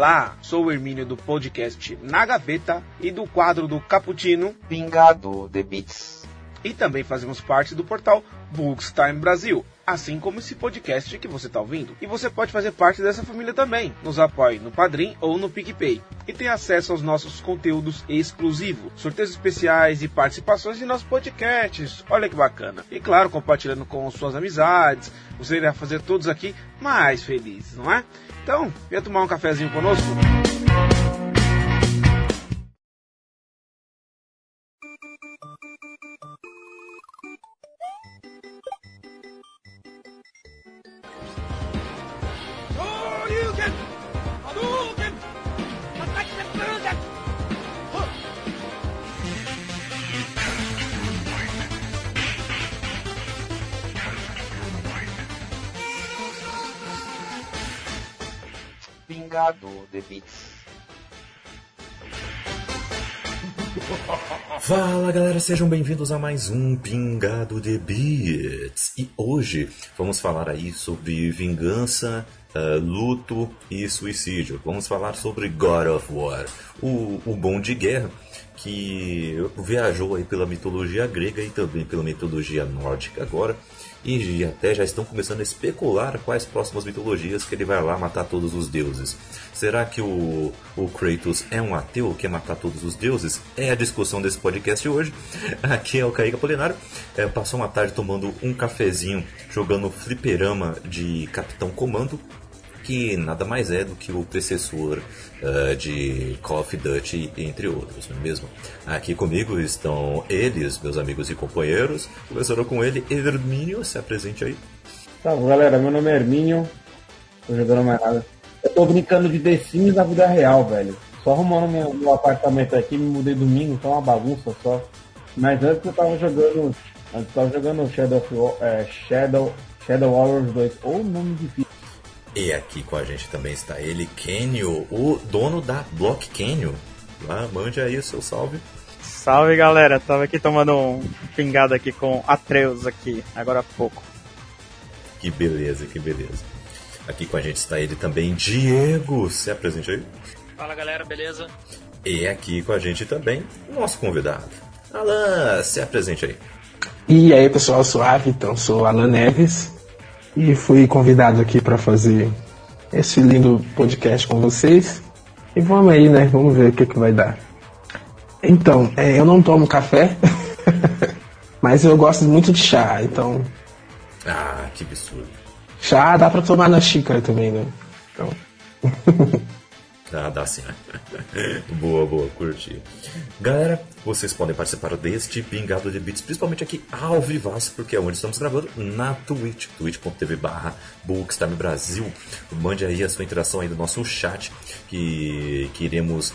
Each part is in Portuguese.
Olá, sou o Hermínio do podcast Na Gaveta e do quadro do Caputino Pingado The Beats. E também fazemos parte do portal Bookstime Brasil, assim como esse podcast que você está ouvindo. E você pode fazer parte dessa família também. Nos apoie no Padrim ou no PicPay. E tem acesso aos nossos conteúdos exclusivos, sorteios especiais e participações em nossos podcasts. Olha que bacana. E claro, compartilhando com suas amizades. Você irá fazer todos aqui mais felizes, não é? Então, venha tomar um cafezinho conosco? Fala galera, sejam bem-vindos a mais um Pingado de Beats. E hoje vamos falar aí sobre vingança, uh, luto e suicídio. Vamos falar sobre God of War, o, o bom de guerra que viajou aí pela mitologia grega e também pela mitologia nórdica agora e até já estão começando a especular quais próximas mitologias que ele vai lá matar todos os deuses. Será que o, o Kratos é um ateu que quer matar todos os deuses? É a discussão desse podcast hoje. Aqui é o Kaique Apolinário. É, passou uma tarde tomando um cafezinho, jogando fliperama de Capitão Comando que nada mais é do que o precessor uh, de Call of Duty, entre outros, não é mesmo? Aqui comigo estão eles, meus amigos e companheiros. Começando com ele, Hermínio, se apresente aí. Salve galera, meu nome é Hermínio, tô jogando mais nada. Eu tô brincando de The Sims na vida real, velho. Só arrumando meu, meu apartamento aqui, me mudei domingo, é uma bagunça só. Mas antes eu tava jogando. Antes eu tava jogando Shadow, é, Shadow, Shadow Warriors 2, ou nome difícil. E aqui com a gente também está ele, Kenio, o dono da Block Kenio. Lá, mande aí o seu salve. Salve galera, tava aqui tomando um pingado aqui com Atreus aqui, agora há pouco. Que beleza, que beleza. Aqui com a gente está ele também, Diego, se apresente aí. Fala galera, beleza? E aqui com a gente também, o nosso convidado, Alan, se apresente aí. E aí pessoal, suave, então sou Alan Neves e fui convidado aqui para fazer esse lindo podcast com vocês. E vamos aí, né? Vamos ver o que, que vai dar. Então, é, eu não tomo café, mas eu gosto muito de chá, então. Ah, que absurdo. Chá dá pra tomar na xícara também, né? Então. Ah, dá sim. boa, boa, curti. Galera, vocês podem participar deste Pingado de Beats, principalmente aqui ao vivaço, porque é onde estamos gravando, na Twitch, twitch.tv barra Brasil. Mande aí a sua interação aí do nosso chat, que, que iremos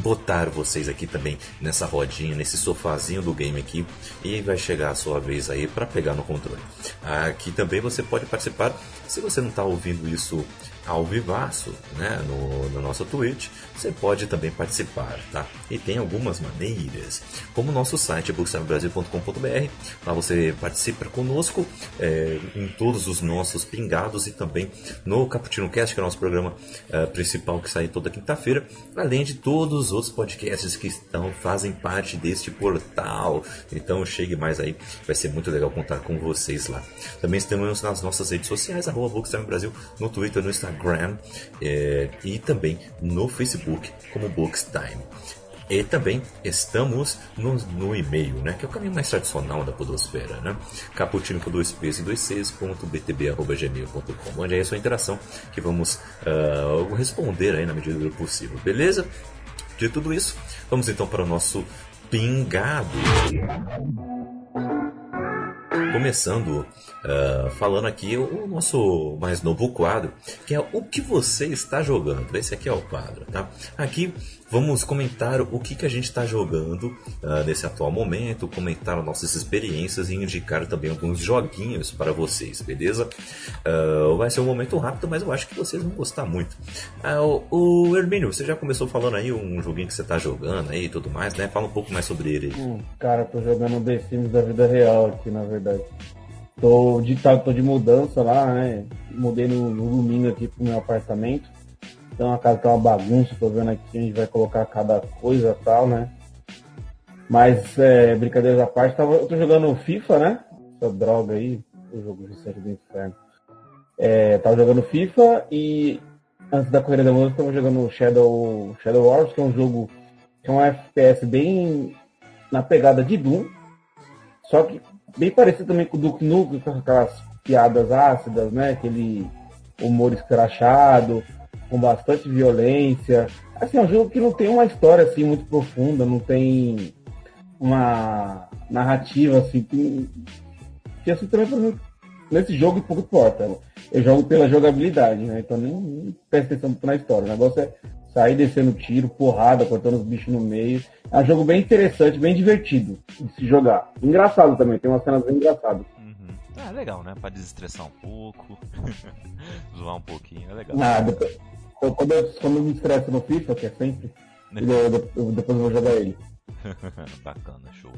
botar vocês aqui também nessa rodinha, nesse sofazinho do game aqui e vai chegar a sua vez aí para pegar no controle. Aqui também você pode participar, se você não está ouvindo isso ao vivaço, né, no, no nosso Twitch, você pode também participar, tá? E tem algumas maneiras, como o nosso site bookstamebrasil.com.br, lá você participa conosco é, em todos os nossos pingados e também no Cappuccino Cast, que é o nosso programa é, principal que sai toda quinta-feira, além de todos os outros podcasts que estão fazem parte deste portal. Então chegue mais aí, vai ser muito legal contar com vocês lá. Também estamos nas nossas redes sociais, arroba Brasil, no Twitter, no Instagram Instagram é, e também no Facebook como Bookstime. E também estamos no, no, e-mail, né? Que é o caminho mais tradicional da podosfera, né? Caputino com dois P's e dois C's, ponto. Mande aí a sua interação que vamos uh, responder aí na medida do possível, beleza? De tudo isso, vamos então para o nosso pingado. Começando uh, falando aqui o nosso mais novo quadro, que é o que você está jogando. Esse aqui é o quadro, tá? Aqui vamos comentar o que, que a gente está jogando uh, nesse atual momento, comentar nossas experiências e indicar também alguns joguinhos para vocês, beleza? Uh, vai ser um momento rápido, mas eu acho que vocês vão gostar muito. Uh, o Hermínio, você já começou falando aí um joguinho que você está jogando aí e tudo mais, né? Fala um pouco mais sobre ele. Hum, cara, tô jogando The Sims da vida real aqui, na verdade. Tô de, tá, tô de mudança lá, né? Mudei no, no domingo aqui pro meu apartamento. Então a casa tá uma bagunça, tô vendo aqui, a gente vai colocar cada coisa tal, né? Mas, é, brincadeiras à parte, tava, eu tô jogando FIFA, né? Essa droga aí, o jogo de série do inferno. É, tava jogando FIFA e antes da corrida da música tava jogando Shadow, Shadow Wars, que é um jogo que é um FPS bem na pegada de Doom, só que bem parecido também com o Duke Nukem, com aquelas piadas ácidas, né? Aquele humor escrachado, com bastante violência. Assim, é um jogo que não tem uma história assim muito profunda, não tem uma narrativa assim que, que assim também pra mim, nesse jogo pouco importa. Eu jogo pela jogabilidade, né? Então nem, nem presta atenção muito na história. O negócio é sair descendo tiro, porrada, cortando os bichos no meio. É um jogo bem interessante, bem divertido de se jogar. Engraçado também, tem umas cenas bem engraçadas. Uhum. É legal, né? Pra desestressar um pouco, zoar um pouquinho, é legal. Eu- quando, eu, quando eu me estresso no FIFA, que é sempre, eu- eu- eu- depois eu vou jogar ele. Bacana, show.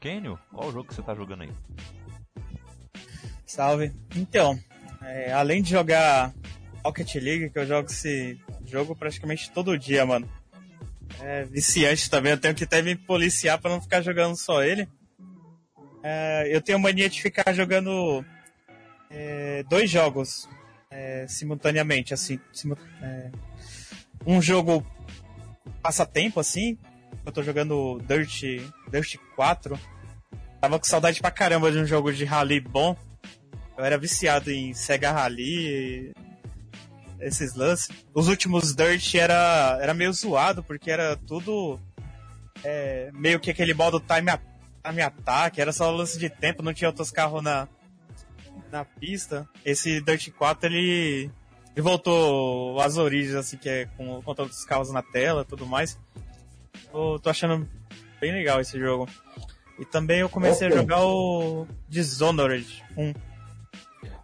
Kenio, qual o jogo que você tá jogando aí? Salve. Então, é, além de jogar Rocket League, que eu jogo esse jogo praticamente todo dia, mano. É viciante também, eu tenho que até me policiar pra não ficar jogando só ele. É, eu tenho mania de ficar jogando é, dois jogos é, simultaneamente, assim. simu- é, um jogo passatempo, assim. Eu tô jogando Dirt, Dirt 4. Tava com saudade pra caramba de um jogo de rally bom. Eu era viciado em Sega Rally, esses lances. Os últimos Dirt era, era meio zoado, porque era tudo é, meio que aquele modo time, time attack, era só lance de tempo, não tinha outros carros na, na pista. Esse Dirt 4, ele, ele voltou às origens, assim, que é com o controle dos carros na tela e tudo mais. Eu tô achando bem legal esse jogo. E também eu comecei Ok. a jogar o Dishonored 1.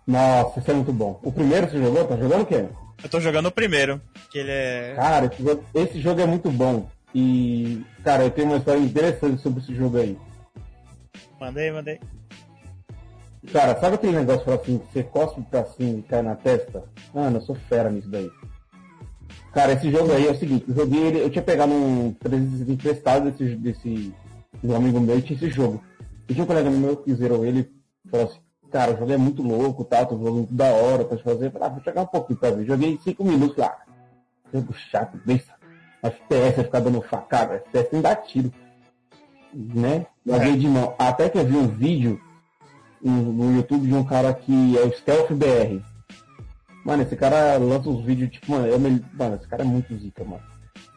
Nossa, isso é muito bom. O primeiro você jogou? Tá jogando o quê? Eu tô jogando o primeiro, que ele é. Cara, esse jogo, esse jogo é muito bom. E, cara, eu tenho uma história interessante sobre esse jogo aí. Mandei, mandei. Cara, sabe aquele negócio que assim, você cospe pra cima e cai na testa? Mano, eu sou fera nisso daí. Cara, esse jogo aí é o seguinte, eu joguei ele, eu tinha pegado um 360 emprestado desse, desse um amigo meu e tinha esse jogo. E tinha um colega meu que zerou ele falou assim, cara, o jogo é muito louco, tá? O jogo é muito da hora pra te fazer. Eu falei, ah, vou jogar um pouquinho pra ver. Joguei 5 minutos lá. Jogo chato, bem FPS, ficar dando facada, FPS nem dá tiro. Né? Joguei de mão. Até que eu vi um vídeo no, YouTube de um cara que é o Stealth BR. Mano, esse cara lança uns vídeos, tipo, mano, é melhor- mano, esse cara é muito zica, mano.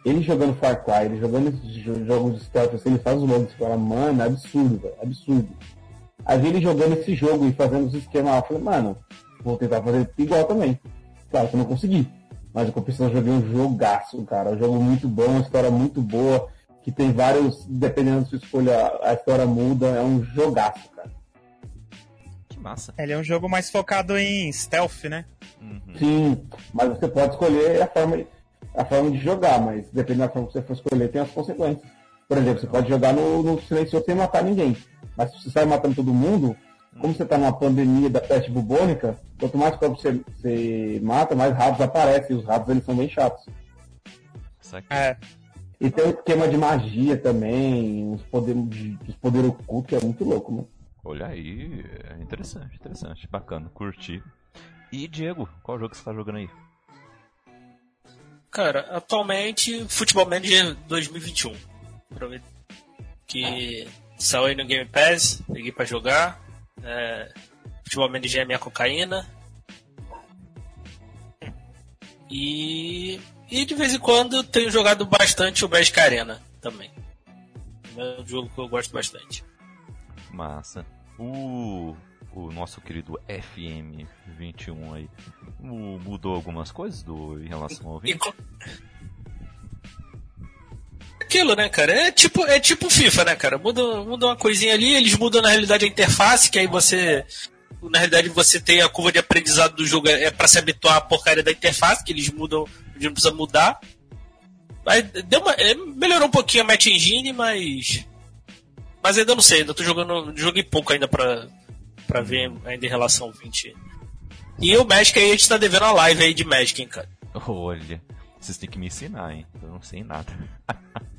Ele jogando Far Cry, ele jogando esses jo- jogos de stealth, assim, ele faz os logos, fala, mano, é absurdo, velho, é absurdo. Aí ele jogando esse jogo e fazendo os esquemas lá, eu falei, mano, vou tentar fazer igual também. Claro que eu não consegui. Mas eu compensação eu joguei um jogaço, cara. Um jogo muito bom, uma história muito boa, que tem vários, dependendo da sua escolha, a história muda, é um jogaço, cara. Massa. Ele é um jogo mais focado em stealth, né? Uhum. Sim, mas você pode escolher a forma, a forma de jogar, mas dependendo da forma que você for escolher, tem as consequências. Por exemplo, você pode jogar no, no silencioso sem matar ninguém. Mas se você sai matando todo mundo, como você está numa pandemia da peste bubônica, quanto mais corpos você, você mata, mais ratos aparecem. E os ratos eles são bem chatos. É. E tem um esquema de magia também, poderes os poderes ocultos, que é muito louco, mano. Olha aí, é interessante, interessante, bacana, curti. E Diego, qual jogo você tá jogando aí? Cara, atualmente, Futebol Manager 2021. Aproveito que saiu aí no Game Pass, peguei pra jogar. É, Futebol Manager é minha cocaína. E, e de vez em quando tenho jogado bastante o Magic Arena também. É um jogo que eu gosto bastante. Massa. O, o nosso querido FM21 aí mu- mudou algumas coisas do, em relação ao E 20? co- Aquilo, né, cara? É tipo, é tipo FIFA, né, cara? Muda, muda uma coisinha ali, eles mudam na realidade a interface, que aí você. Na realidade, você tem a curva de aprendizado do jogo, é pra se habituar à porcaria da interface, que eles mudam, eles não precisa mudar. Aí deu uma, é, melhorou um pouquinho a match engine, mas. Mas ainda não sei, ainda tô jogando. Joguei pouco ainda pra, pra ver ainda em relação ao 20. E o Magic aí, a gente tá devendo a live aí de Magic, hein, cara. Olha, vocês têm que me ensinar, hein? Eu não sei nada.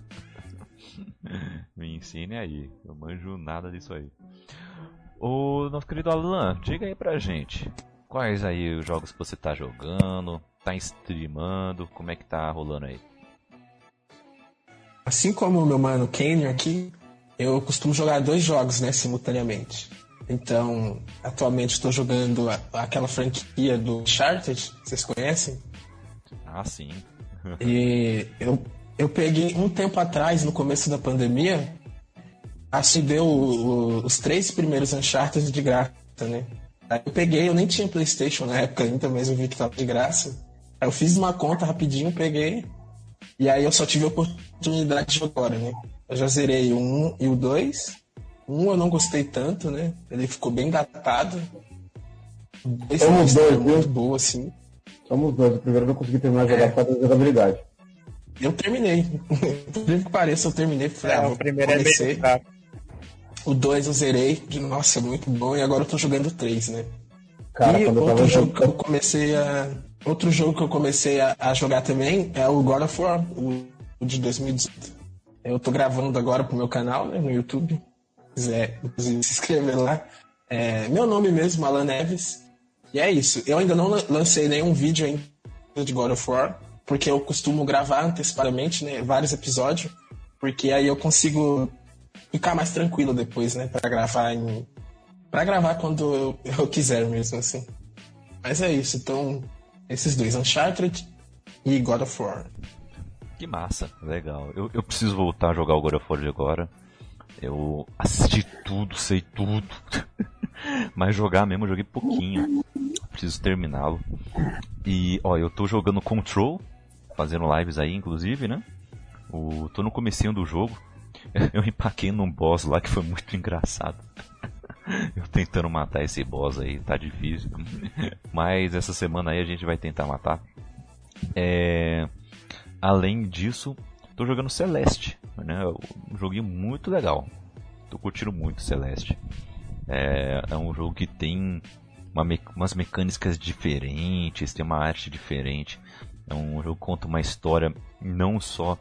me ensine aí, eu manjo nada disso aí. O nosso querido Alan, diga aí pra gente. Quais aí os jogos que você tá jogando? Tá streamando? Como é que tá rolando aí? Assim como o meu mano Kenny aqui, eu costumo jogar dois jogos, né, simultaneamente. Então, atualmente estou jogando a- aquela franquia do Uncharted, vocês conhecem? Ah, sim. E eu, eu peguei um tempo atrás, no começo da pandemia, acho que deu o- o- os três primeiros Uncharted de graça, né? Aí eu peguei, eu nem tinha Playstation na época ainda, mas eu vi que tava de graça. Aí eu fiz uma conta rapidinho, peguei, e aí eu só tive a oportunidade de jogar agora, né? Eu já zerei o 1 e o 2. Um eu não gostei tanto, né? Ele ficou bem datado. Dois Somos história dois, viu? muito boa, assim. Somos dois. O primeiro eu não consegui terminar de jogar por causa da jogabilidade. Eu terminei. Por incrível que pareça, eu terminei. Falei, ah, É, vou o primeiro é comecei. meio fraco. O 2 eu zerei, de nossa, muito bom, e agora eu tô jogando o 3, né? Cara, e quando eu tava outro jogo que eu comecei a. Outro jogo que eu comecei a, a jogar também é o God of War, o, o de 2018. Eu tô gravando agora pro meu canal, né, no YouTube. Se quiser se inscrever lá. É, meu nome mesmo, Alan Neves. E é isso. Eu ainda não lan- lancei nenhum vídeo ainda de God of War, porque eu costumo gravar antecipadamente, né? Vários episódios. Porque aí eu consigo ficar mais tranquilo depois, né? Pra gravar em. Pra gravar quando eu, eu quiser mesmo, assim. Mas é isso, então. Esses dois, Uncharted e God of War. Que massa, legal. Eu, eu preciso voltar a jogar o God of War agora. Eu assisti tudo, sei tudo. Mas jogar mesmo, eu joguei pouquinho. Preciso terminá-lo. E, ó, eu tô jogando Control, fazendo lives aí, inclusive, né? O, tô no comecinho do jogo. Eu empaquei num boss lá que foi muito engraçado. Eu tentando matar esse boss aí, tá difícil. Mas essa semana aí a gente vai tentar matar. É... Além disso, tô jogando Celeste, né? Um joguinho muito legal. Tô curtindo muito Celeste. É, é um jogo que tem uma me- umas mecânicas diferentes, tem uma arte diferente. É um jogo que conta uma história não só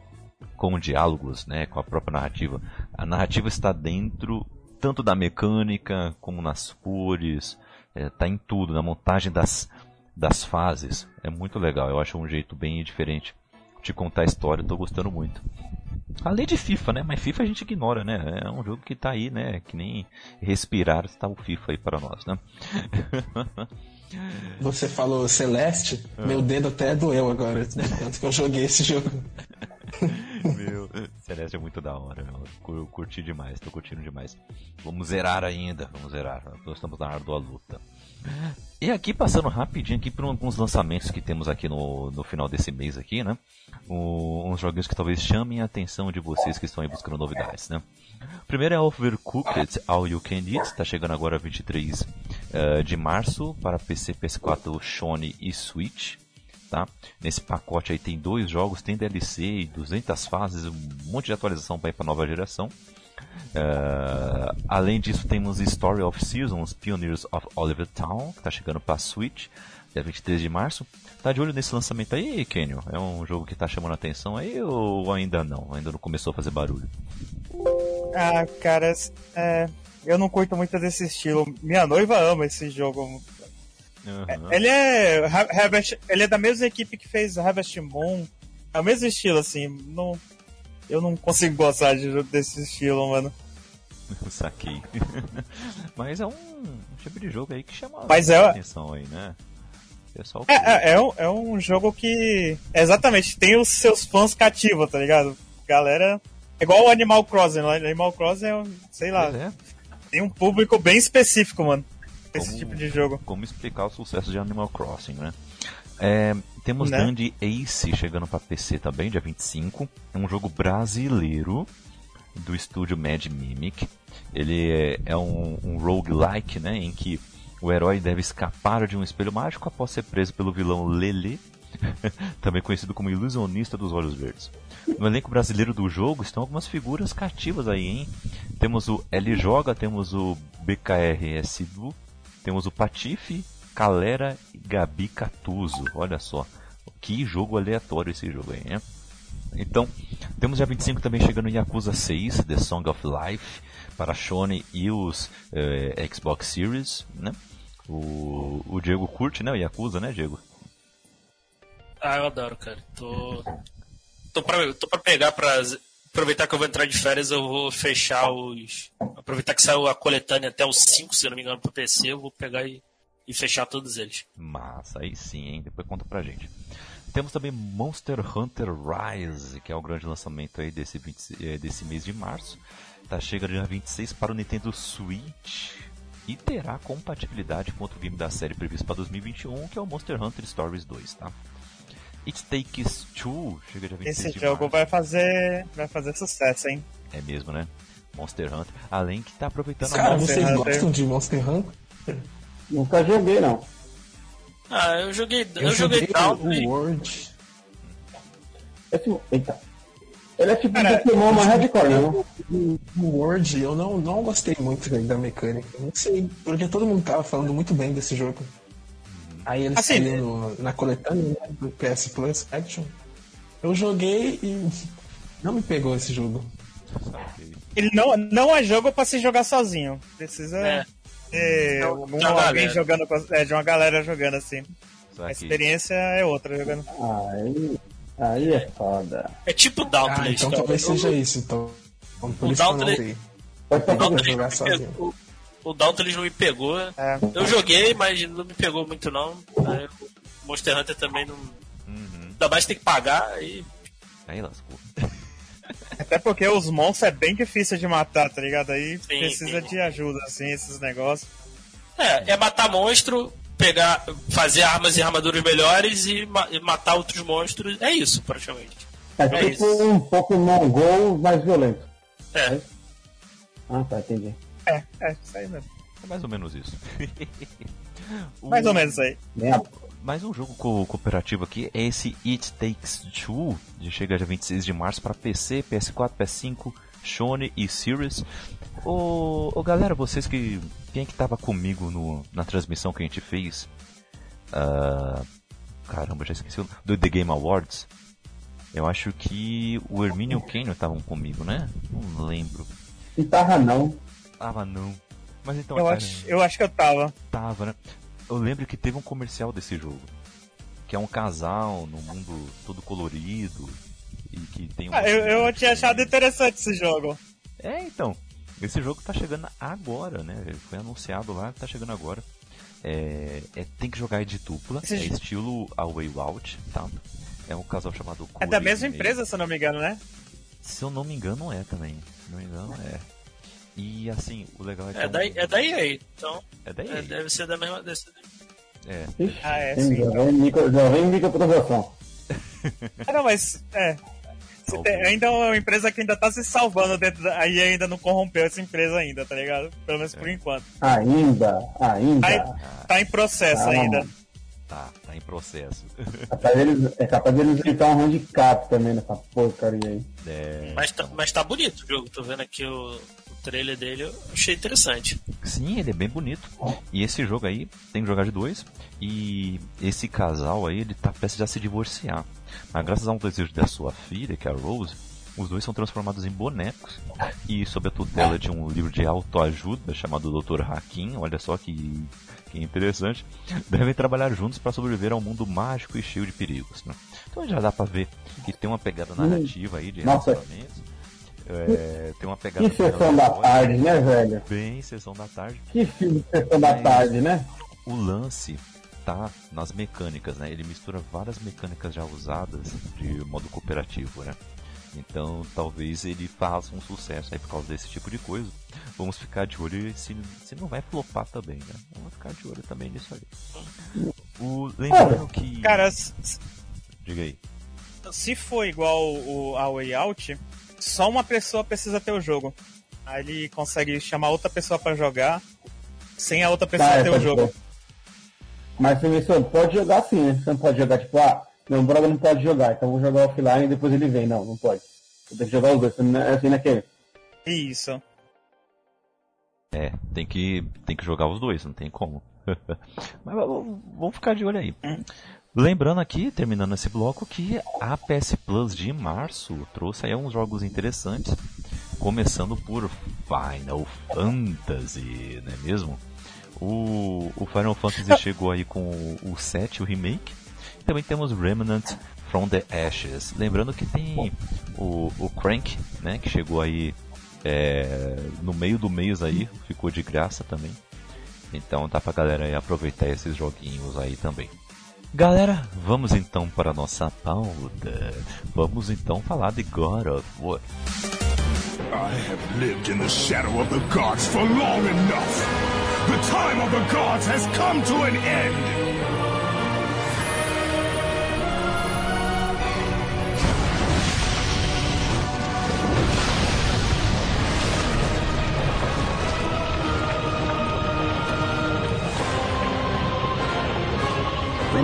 com diálogos, né, com a própria narrativa. A narrativa está dentro tanto da mecânica como nas cores, está em tudo, na montagem das, das fases. É muito legal, eu acho um jeito bem diferente de contar a história, estou gostando muito. Além de FIFA, né? Mas FIFA a gente ignora, né? É um jogo que tá aí, né? Que nem respirar está o FIFA aí para nós, né? Você falou Celeste, Ah. meu dedo até doeu agora, né? Tanto que eu joguei esse jogo. Meu, Celeste é muito da hora, meu. Cur- Curti demais, tô curtindo demais. Vamos zerar ainda, vamos zerar. Nós estamos na árdua luta. E aqui, passando rapidinho aqui por alguns lançamentos que temos aqui no, no final desse mês aqui, né? O- uns joguinhos que talvez chamem a atenção de vocês que estão aí buscando novidades, né? Primeiro é Overcooked All You Can Eat, tá chegando agora 23 eh, de março para PC, PS4, Sony e Switch tá? Nesse pacote aí tem dois jogos, tem DLC e 200 fases, um monte de atualização para ir para nova geração. Eh, além disso, temos Story of Seasons, Pioneers of Oliver Town, que está chegando para Switch, dia 23 de março. Tá de olho nesse lançamento aí, Kenyon? É um jogo que tá chamando a atenção aí ou ainda não? Ainda não começou a fazer barulho? Ah, cara, é, eu não curto muito desse estilo. Minha noiva ama esse jogo. Aham. Ele é ele é da mesma equipe que fez Harvest Moon. É o mesmo estilo, assim. Não, eu não consigo gostar de jogo desse estilo, mano. Saquei. Mas é um, um tipo de jogo aí que chama Mas é- atenção aí, né? Pessoal É, é, é um, é um jogo que. Exatamente, tem os seus fãs cativos, tá ligado? Galera. É igual o Animal Crossing. né? Animal Crossing é, um- sei lá, é. tem um público bem específico, mano. Esse Como- tipo de jogo. como explicar o sucesso de Animal Crossing, né? É, temos Né? Dandy Ace chegando para PC também, dia 25. É um jogo brasileiro do estúdio Mad Mimic. Ele é, é um, um roguelike, né? Em que o herói deve escapar de um espelho mágico após ser preso pelo vilão Lele, também conhecido como ilusionista dos olhos verdes. No elenco brasileiro do jogo estão algumas figuras cativas aí, hein? Temos o L Joga, temos o BKRS Du, temos o Patife, Calera e Gabi Catuso. Olha só. Que jogo aleatório esse jogo aí, né? Então, temos dia 25 também chegando Yakuza 6, The Song of Life, para Sony e os eh, Xbox Series, né? O, o Diego curte, né? O Yakuza, né, Diego? Ah, eu adoro, cara. Tô. Tô pra, tô pra pegar pra. Aproveitar que eu vou entrar de férias, eu vou fechar os. Aproveitar que saiu a coletânea até os 5, se não me engano, pro PC, eu vou pegar e, e fechar todos eles. Massa, aí sim, hein? Depois conta pra gente. Temos também Monster Hunter Rise, que é o grande lançamento aí desse, 20, eh, desse mês de março. Tá chegando dia 26 para o Nintendo Switch e terá compatibilidade com outro game da série previsto para 2021, que é o Monster Hunter Stories 2, tá? It Takes Two chega dia 26 Esse de jogo março. vai fazer, vai fazer sucesso, hein? É mesmo, né? Monster Hunter. Além que tá aproveitando Cara, a Monster vocês Hunter. gostam de Monster Hunter? Nunca joguei, não. Ah, eu joguei. Eu, joguei Down. o World. Esse, eita. Ele é tipo Cara, um Pokémon mais hardcore, não? O World, eu não, não gostei muito da mecânica. Não sei, porque todo mundo tava falando muito bem desse jogo. Aí ele Assim, saiu no- na coletânea né, do PS Plus Action. Eu joguei e não me pegou esse jogo. Ele não, não é jogo pra se jogar sozinho. Precisa É. Então, algum- de uma alguém galera. jogando, é, de uma galera jogando assim. A experiência é outra jogando. Aí, aí é foda. É tipo Ah, Downtless. então cara. talvez seja isso, então. Então, Por O isso O. Downtless jogar não me sozinho. pegou- O Downtless não me pegou. É. Eu joguei, mas não me pegou muito não. Monster Hunter também não. Uhum. Ainda mais tem que pagar e. Aí lascou. Até porque os monstros é bem difícil de matar, tá ligado? Aí Sim, precisa sim. de ajuda, assim, esses negócios. É, é matar monstro, pegar, fazer armas e armaduras melhores e, ma- e matar outros monstros. É isso, praticamente. É É tipo isso. um Pokémon GO mais violento. É. Ah, tá, entendi. É, é, isso aí mesmo. É mais ou menos isso. O- Mais ou menos aí. Bem, a- Mais um jogo co- cooperativo aqui é esse It Takes Two, que chega dia 26 de março para PC, PS4, PS5, Sony e Series. Ô, ô, galera, vocês que. Quem é que tava comigo no, na transmissão que a gente fez? Ah, caramba, já esqueci o do The Game Awards. Eu acho que o Hermínio e o Kenyon estavam comigo, né? Não lembro. guitarra não. Tava não. Mas então Eu cara, acho, eu acho que eu tava. tava, né? Eu lembro que teve um comercial desse jogo. Que é um casal no mundo todo colorido. E que tem um. Ah, eu, eu tinha achado interessante esse jogo. É, então. Esse jogo tá chegando agora, né? Ele foi anunciado lá, tá chegando agora. É, é- tem que jogar de dupla. Esse é estilo A Way Out, tá? É um casal chamado É da Corey mesma empresa, se eu não me engano, né? Se eu não me engano, é também. Se não me engano, é. E assim, o legal é que. É um- da, é da EA. Então, É da é, deve ser da mesma. Deve ser, É. Ah, é, sim. já vem micro, já vem microtransação. Ah, não, mas. É. Se tem- ainda é uma empresa que ainda tá se salvando dentro da. Aí ainda não corrompeu essa empresa ainda, tá ligado? Pelo menos por enquanto. Ainda, ainda. Aí, tá em processo Ah, ainda. Tá, tá em processo. Capaz deles, é capaz deles um handicap também nessa porcaria aí. É. mas, tá, mas tá bonito o jogo. Tô vendo aqui o, o trailer dele. Eu achei interessante. Sim, ele é bem bonito. E esse jogo aí tem que jogar de dois. E esse casal aí, ele tá prestes a se divorciar. Mas graças a um desejo da sua filha, que é a Rose, os dois são transformados em bonecos. E sob a tutela de um livro de autoajuda chamado Dr. Hakim, olha só que, que interessante, devem trabalhar juntos para sobreviver ao mundo mágico e cheio de perigos. Né? Então já dá pra ver que tem uma pegada narrativa aí de relacionamentos. É, tem uma pegada Que sessão da tarde, né, velho? Bem, sessão da tarde. Que filme de sessão da Mas- tarde, né? O lance tá nas mecânicas, né? Ele mistura várias mecânicas já usadas de modo cooperativo, né? Então talvez ele faça um sucesso aí por causa desse tipo de coisa. Vamos ficar de olho se, se não vai flopar também, né? Vamos ficar de olho também nisso aí. O, lembrando que. Cara, s- Diga aí. se for igual o a Way Out, só uma pessoa precisa ter o jogo. Aí ele consegue chamar outra pessoa pra jogar sem a outra pessoa Tá, ter o jogo. ser. Mas você pode jogar assim, né? Você não pode jogar tipo, ah, meu brother não pode jogar, então eu vou jogar offline e depois ele vem. Não, não pode. Você tem que jogar os dois, é assim naquele. Isso. É, tem que, tem que jogar os dois, não tem como. Mas vamos vamos ficar de olho aí. Lembrando aqui, terminando esse bloco, que a PS Plus de março trouxe aí uns jogos interessantes, começando por Final Fantasy, não é mesmo? O, o Final Fantasy chegou aí com o, o 7, o remake, e também temos Remnant from the Ashes. Lembrando que tem o, o Crank, né, que chegou aí é, no meio do mês aí, ficou de graça também. Então dá pra galera aproveitar esses joguinhos aí também. Galera, vamos então para a nossa pauta. Vamos então falar de God of War. I have lived in the shadow of the gods for long enough. The time of the gods has come to an end.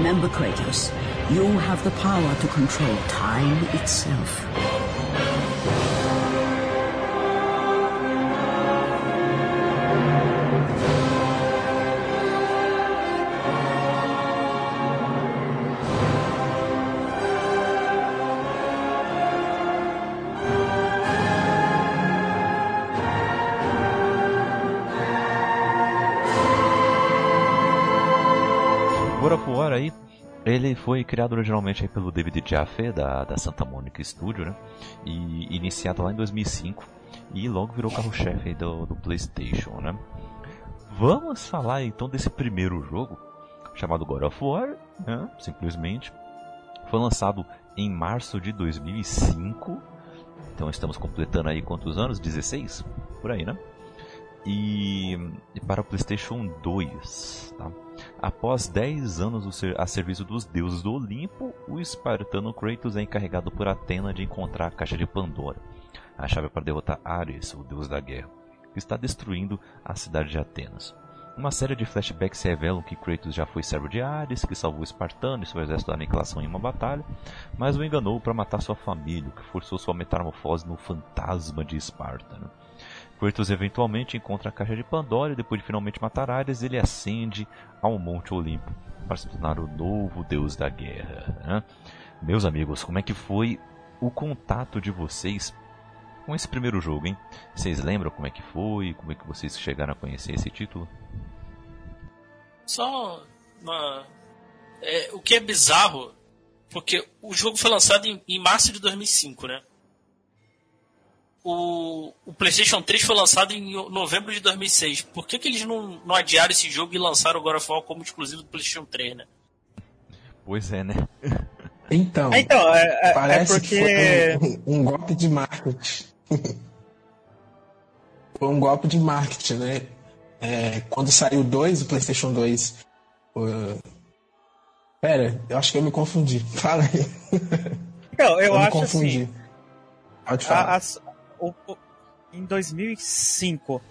Remember, Kratos, you have the power to control time itself. Ele foi criado originalmente pelo David Jaffe, da, da Santa Monica Studio, né? E iniciado lá em 2005. E logo virou carro-chefe do, do PlayStation, né? Vamos falar então desse primeiro jogo, chamado God of War, né? Simplesmente. Foi lançado em março de 2005. Então estamos completando aí quantos anos? 16? Por aí, né? E, e para o PlayStation 2, tá? Após 10 anos a serviço dos deuses do Olimpo, o espartano Kratos é encarregado por Atena de encontrar a Caixa de Pandora, a chave para derrotar Ares, o deus da guerra, que está destruindo a cidade de Atenas. Uma série de flashbacks revelam que Kratos já foi servo de Ares, que salvou espartano e seu exército da aniquilação em uma batalha, mas o enganou para matar sua família, o que forçou sua metamorfose no fantasma de Esparta. Kratos eventualmente encontra a caixa de Pandora e depois de finalmente matar Ares, ele ascende ao Monte Olimpo para se tornar o novo deus da guerra. Né? Meus amigos, como é que foi o contato de vocês com esse primeiro jogo, hein? Vocês lembram como é que foi? Como é que vocês chegaram a conhecer esse título? Só uma. É, o que é bizarro, porque o jogo foi lançado em, em março de 2005, né? O, o, PlayStation 3 foi lançado em novembro de 2006. Por que, que eles não, não adiaram esse jogo e lançaram o God of War como exclusivo do PlayStation 3, né? Pois é, né? Então, Então, é, é- é parece porque. que foi um, um golpe de marketing. foi um golpe de marketing, né? É, quando saiu o 2, o PlayStation 2. uh, Pera, eu acho que eu me confundi. Fala aí. Não, eu, me acho confundi. assim. Pode a- falar. As- o- o- em 2005.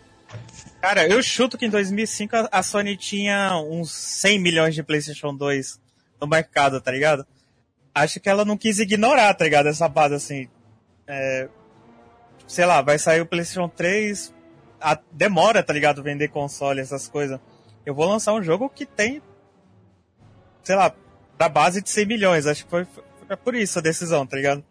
Cara, eu chuto que em 2005 a, a Sony tinha uns 100 milhões de PlayStation 2 no mercado, tá ligado? Acho que ela não quis ignorar, tá ligado? Essa base assim. É, sei lá, vai sair o PlayStation 3. a- demora, tá ligado? Vender console, essas coisas. Eu vou lançar um jogo que tem. Sei lá, da base de 100 milhões. Acho que foi, foi por isso a decisão, tá ligado?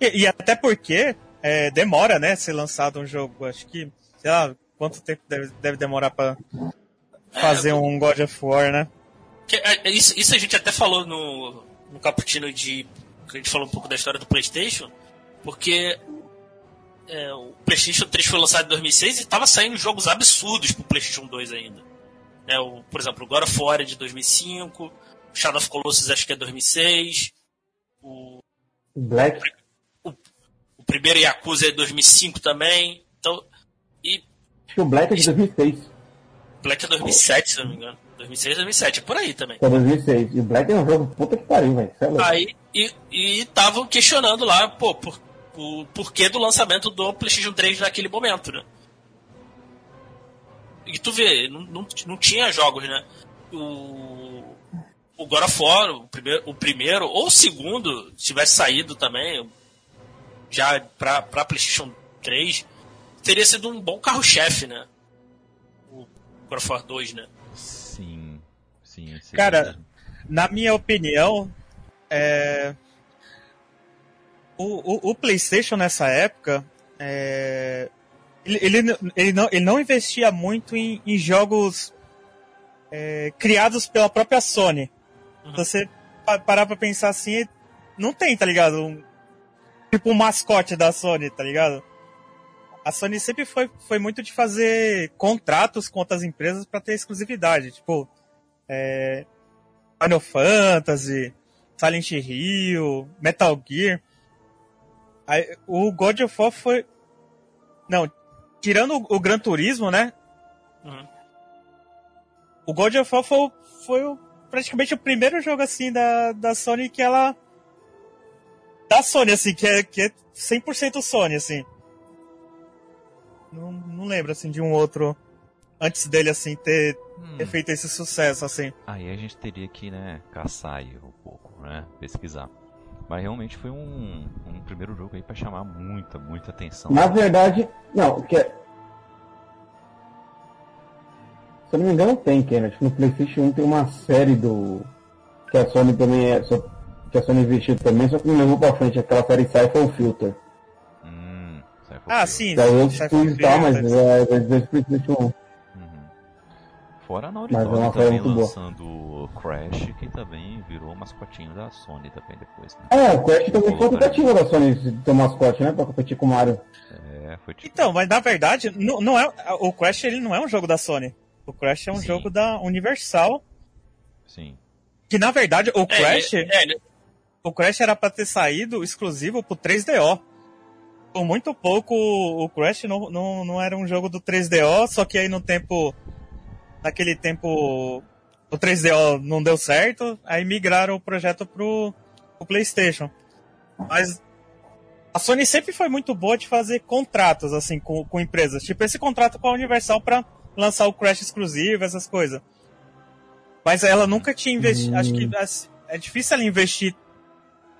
E, e até porque é, demora, né, ser lançado um jogo. Acho que, sei lá, quanto tempo deve, deve demorar pra fazer um God of War, né? Que, é, é, isso, isso a gente até falou no, no cappuccino de. que a gente falou um pouco da história do PlayStation, porque é, o PlayStation 3 foi lançado em 2006 e estava saindo jogos absurdos pro PlayStation 2 ainda. Né, o, por exemplo, o God of War é de 2005, o Shadow of Colossus acho que é 2006, o, Black. Primeiro Yakuza é de 2005 também. Então, e Acho que o Black é de 2006. Black é 2007, se não me engano. 2006, 2007, é por aí também. É 2006. E o Black é um jogo puta que pariu, velho. É. Aí, e estavam questionando lá, pô, por, o porquê do lançamento do PlayStation 3 naquele momento, né? E tu vê, não, não, não tinha jogos, né? O, o God of War, o primeiro, o primeiro, ou o segundo, se tivesse saído também, já pra, pra PlayStation 3, teria sido um bom carro-chefe, né? O God of War 2, né? Sim, sim, sim. Cara, Na minha opinião, é, o, o, o PlayStation nessa época, é, ele, ele, ele, não, ele não investia muito em, em jogos é, criados pela própria Sony. Uhum. Você pa- parar pra pensar assim, não tem, tá ligado? Um, tipo um mascote da Sony, tá ligado? A Sony sempre foi, foi muito de fazer contratos com outras empresas pra ter exclusividade. Tipo, é, Final Fantasy, Silent Hill, Metal Gear. Aí, o God of War foi. Não, tirando o, o Gran Turismo, né? Uhum. O God of War foi, o- foi o- praticamente o primeiro jogo assim da, da Sony que ela. Da Sony, assim, que é, que é 100% Sony, assim. Não, não lembro, assim, de um outro antes dele, assim, ter, Hum. ter feito esse sucesso, assim. Aí a gente teria que, né, caçar aí um pouco, né? Pesquisar. Mas realmente foi um, um primeiro jogo aí pra chamar muita, muita atenção. Na verdade, não, que é... Se eu não me engano tem, Kenneth. No Playstation 1 tem uma série do. Que a Sony também é. só- Que a Sony investiu também, só que não levou pra frente aquela série Cypher Filter. Hum, sai Ah, sim, Que é outro Cypher estúdio e tal, mas é, é 1. Uhum. Fora a Naughty Mas é Dog uma série também muito boa. lançando Crash, que também virou mascotinho da Sony também depois, né? É, o Crash também foi tentativa da Sony de ter um mascote, né? Pra competir com o Mario. É, foi tipo... Então, mas na verdade, não, não é, o Crash ele não é um jogo da Sony. O Crash é um Sim. jogo da Universal. Sim. Que na verdade o É, Crash, é, é, né? O Crash era pra ter saído exclusivo pro 3DO. Por muito pouco o Crash não, não, não era um jogo do 3DO, só que aí no tempo. Naquele tempo o 3DO não deu certo, aí migraram o projeto pro, pro PlayStation. Mas a Sony sempre foi muito boa de fazer contratos assim com, com empresas. Tipo esse contrato com a Universal pra lançar o Crash exclusivo, essas coisas. Mas ela nunca tinha investido. Acho que assim, é difícil ela investir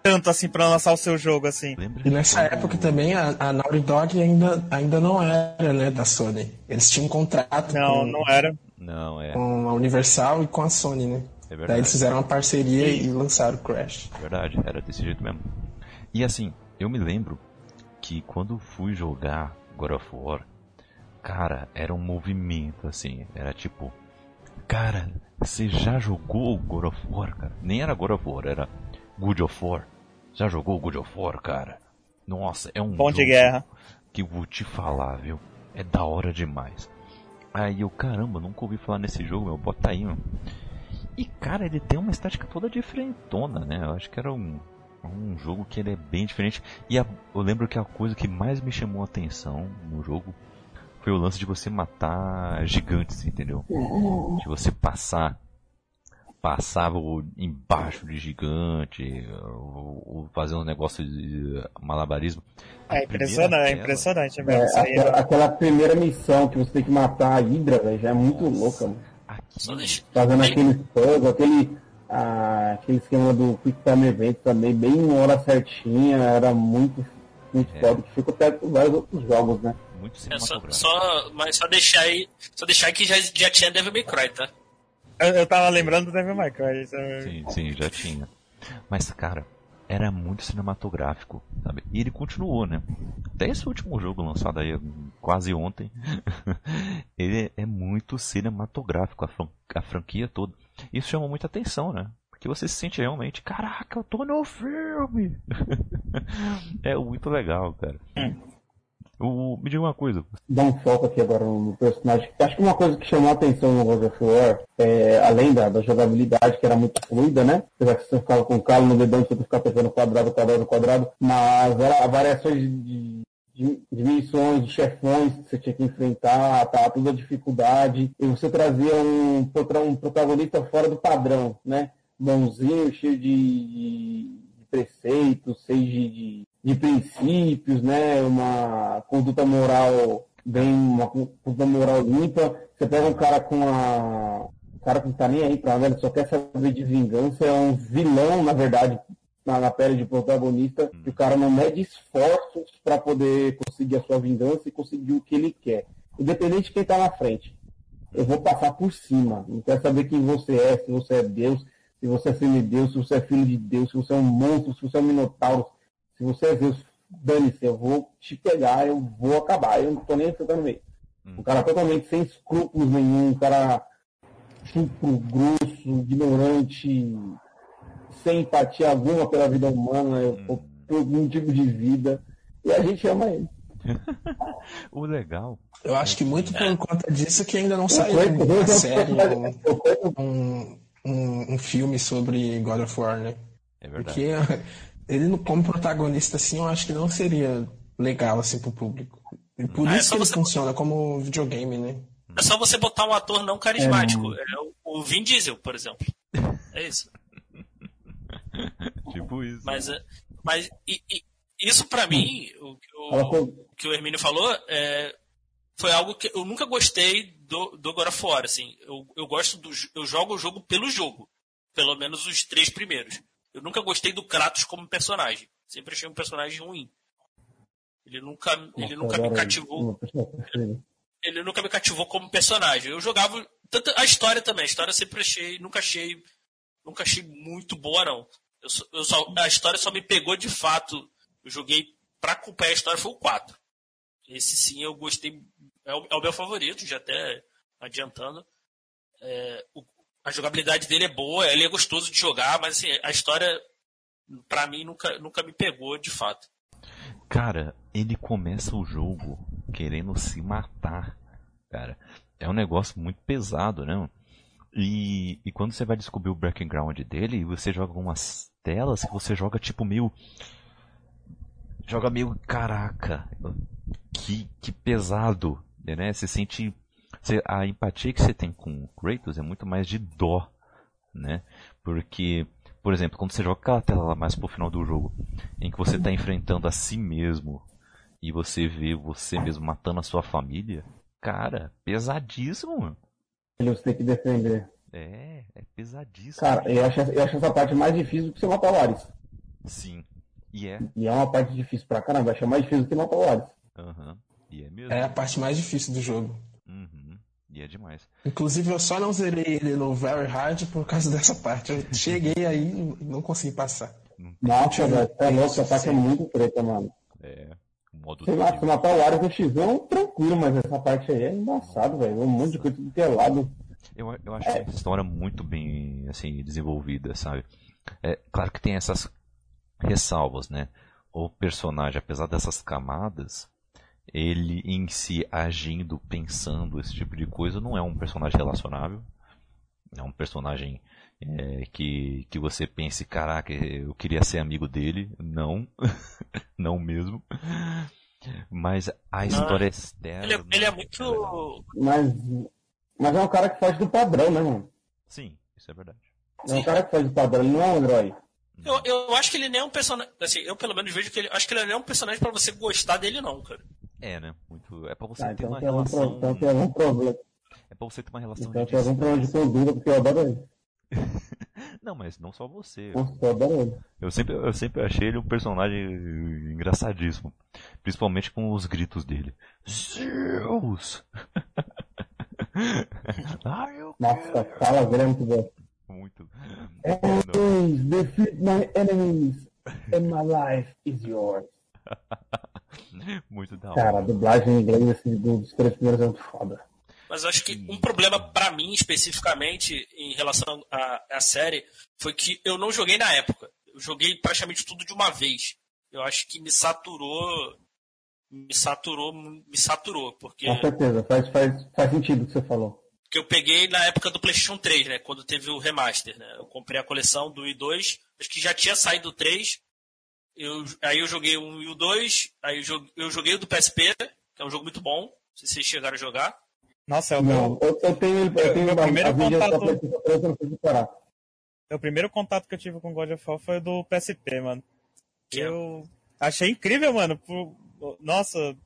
tanto assim pra lançar o seu jogo assim. E nessa época também a, a Naughty Dog ainda, ainda não era né, da Sony. Eles tinham um contrato Não, com, não era. Não, é. com a Universal e com a Sony, né? É Daí verdade. eles fizeram uma parceria e lançaram o Crash. É Verdade, era desse jeito mesmo. E assim, eu me lembro que quando fui jogar God of War, cara, era um movimento assim, era tipo, cara, você já jogou God of War, cara? Nem era God of War, era Good of War. Já jogou God of War, cara? Nossa, é um Bom de jogo guerra. que eu vou te falar, viu? É da hora demais. Aí eu, caramba, nunca ouvi falar nesse jogo, meu, bota aí, meu. E cara, ele tem uma estética toda diferentona, né? Eu acho que era um, um jogo que ele é bem diferente. E a- eu lembro que a coisa que mais me chamou a atenção no jogo foi o lance de você matar gigantes, entendeu? De você passar passava embaixo de gigante, ou, ou fazer um negócio de malabarismo. É impressionante, é impressionante É, mesmo. Isso aí aquela, era- aquela primeira missão que você tem que matar a Hydra, velho, já é muito louca, mano. Deixa- Fazendo aquele puzzle, aquele, ah, aquele esquema do Quick Time Event também, bem em hora certinha, era muito, muito É. foda, que ficou até com vários outros jogos, né? muito É, só, só, mas só deixar aí. Só deixar que já, já tinha Devil May Cry, tá? Eu, eu tava lembrando do Devil May Cry. é- Sim, sim, já tinha. Mas, cara, era muito cinematográfico, sabe? E ele continuou, né? Até esse último jogo lançado aí hum, quase ontem, ele é muito cinematográfico, a, fran- a franquia toda. Isso chama muita atenção, né? Porque você se sente realmente, caraca, eu tô no filme! é muito legal, cara. Me diga uma coisa, Dá um foco aqui agora no personagem. Acho que uma coisa que chamou a atenção no of War, é, além da, da jogabilidade, que era muito fluida, né? Apesar que você ficava com o calo no dedão, você ficava pensando quadrado, quadrado, quadrado, mas era variações de, de, de missões, de chefões que você tinha que enfrentar, tá, toda a dificuldade, e você trazia um, um protagonista fora do padrão, né? Bonzinho, cheio de, de, preceitos, cheio de, de, princípios, né? Uma conduta moral bem, uma conduta moral limpa. Você pega um cara com a. Cara que não tá nem aí pra nada, só quer saber de vingança, é um vilão, na verdade, na, na pele de protagonista, o cara não mede esforços para poder conseguir a sua vingança e conseguir o que ele quer. Independente de quem tá na frente. Eu vou passar por cima. Não quero saber quem você é, se você é Deus, se você é filho de Deus, se você é filho de Deus, se você é um monstro, se você é um minotauro, se você é Zeus, dane-se, eu vou te pegar, eu vou acabar, eu não tô nem ficando no meio. Um cara totalmente sem escrúpulos nenhum, um cara chupo, grosso, ignorante, sem empatia alguma pela vida humana, ou por algum tipo de vida. E a gente ama ele. o legal. Eu acho que muito por conta disso que ainda não saiu uma série um, um, um filme sobre God of War, né? É verdade. Porque ele como protagonista assim, eu acho que não seria legal assim pro público. E por Ah, é isso só que ele você- funciona como videogame, né? É só você botar um ator não carismático. É, o, o Vin Diesel, por exemplo. É isso. Tipo isso. Mas, é- mas e- e isso pra mim, o que o, foi- o que o Hermínio falou, é, foi algo que eu nunca gostei do, do God of War. Assim. Eu, eu gosto do. Eu jogo o jogo pelo jogo. Pelo menos os três primeiros. Eu nunca gostei do Kratos como personagem. Sempre achei um personagem ruim. Ele nunca, ele Nossa, nunca me ele. cativou preferida. ele nunca me cativou como personagem. Eu jogava tanto a história também. A história eu sempre achei, nunca achei, nunca achei muito boa não. Eu eu só- a história só me pegou de fato. Eu joguei pra acompanhar a história foi o 4. Esse sim eu gostei, é o, é o meu favorito, já até adiantando. É, o- a jogabilidade dele é boa, ele é gostoso de jogar, mas assim, a história pra mim nunca, nunca me pegou de fato. Cara, ele começa o jogo querendo se matar, cara. É um negócio muito pesado, né? E, e quando você vai descobrir o background dele, você joga algumas telas que você joga tipo meio. Joga meio. Caraca, que, que pesado, né? Você sente. Você- a empatia que você tem com o Kratos é muito mais de dó, né? Porque, por exemplo, quando você joga aquela tela lá mais pro final do jogo, em que você está enfrentando a si mesmo e você vê você mesmo matando a sua família, cara, pesadíssimo. mano. Ele você tem que defender. É, é pesadíssimo. Cara, eu acho, eu acho essa parte mais difícil do que você matar o Ares. Sim. E é. E é uma parte difícil pra caramba. Acho mais difícil do que matar o Ares. Aham. E é mesmo. É a parte mais difícil do jogo. E é demais. Inclusive eu só não zerei ele no Very Hard por causa dessa parte. Eu cheguei aí e não consegui passar. Nossa, velho, tá louco, essa parte é muito preta, mano. É. O modo Sei lá, se matar o Ares no X1, tranquilo, mas essa parte aí é embaçado, velho. Um monte de coisa tudo que é lado. Eu, eu acho uma história muito bem assim desenvolvida, sabe? É claro que tem essas ressalvas, né? O personagem, apesar dessas camadas, ele em si agindo, pensando esse tipo de coisa, não é um personagem relacionável. É um personagem é, que, que você pense, caraca, eu queria ser amigo dele. Não, não mesmo. Mas a história externa. Ele, é- ele é muito. Mas, mas é um cara que foge do padrão, né, mano? Sim, isso é verdade. É um cara que foge do padrão, ele não é um herói. Eu, eu acho que ele nem é um personagem. Assim, eu pelo menos vejo que ele. Acho que ele nem é um personagem pra você gostar dele, não, cara. É, né? Muito, é pra você Ah, ter então uma relação. pro- então tem algum problema. É pra você ter uma relação Então de tem algum problema de conduta, porque eu adoro ele. Não, mas não só você. Eu adoro ele. Eu sempre, eu sempre achei ele um personagem engraçadíssimo. Principalmente com os gritos dele. Zeus! Nossa, fala muito boa. Muito. Enemies, defeat my enemies, and my life is yours. Muito da hora. Cara, a dublagem em inglês desse- dos três primeiros é muito foda. Mas eu acho que um problema pra mim, especificamente, em relação à, à série, foi que eu não joguei na época. Eu joguei praticamente tudo de uma vez. Eu acho que me saturou. Me saturou, me saturou. Porque, Com certeza, faz, faz, faz sentido o que você falou. porque eu peguei na época do PlayStation 3, né? Quando teve o remaster, né? Eu comprei a coleção do i 2, acho que já tinha saído o 3. Eu, aí eu joguei o 1 e o 2, aí eu joguei, eu joguei o do PSP, que é um jogo muito bom. Não sei se vocês chegaram a jogar. Nossa, é o Não, meu, eu, eu tenho, eu Meu- tenho meu uma- primeiro contato- PlayStation 3, eu não sei separar. o primeiro contato que eu tive com God of War foi o do PSP, mano. Que é- Eu achei incrível, mano. por- Nossa,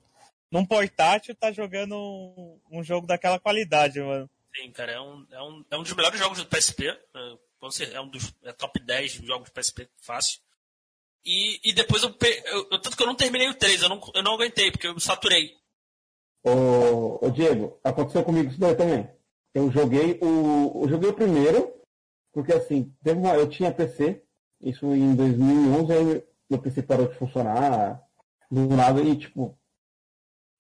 num portátil tá jogando um, um jogo daquela qualidade, mano. Sim, cara, é um, é um, é um dos melhores jogos do PSP. É, certeza, é um dos é top 10 jogos do PSP fácil. E, e depois eu, eu, Tanto que eu não terminei o 3, eu não, eu não aguentei, porque eu saturei. Ô, ô Diego, aconteceu comigo isso daí também. Eu joguei o. Eu joguei o primeiro, Porque assim, uma, eu tinha PC, isso em 2011, aí meu PC parou de funcionar do nada e tipo,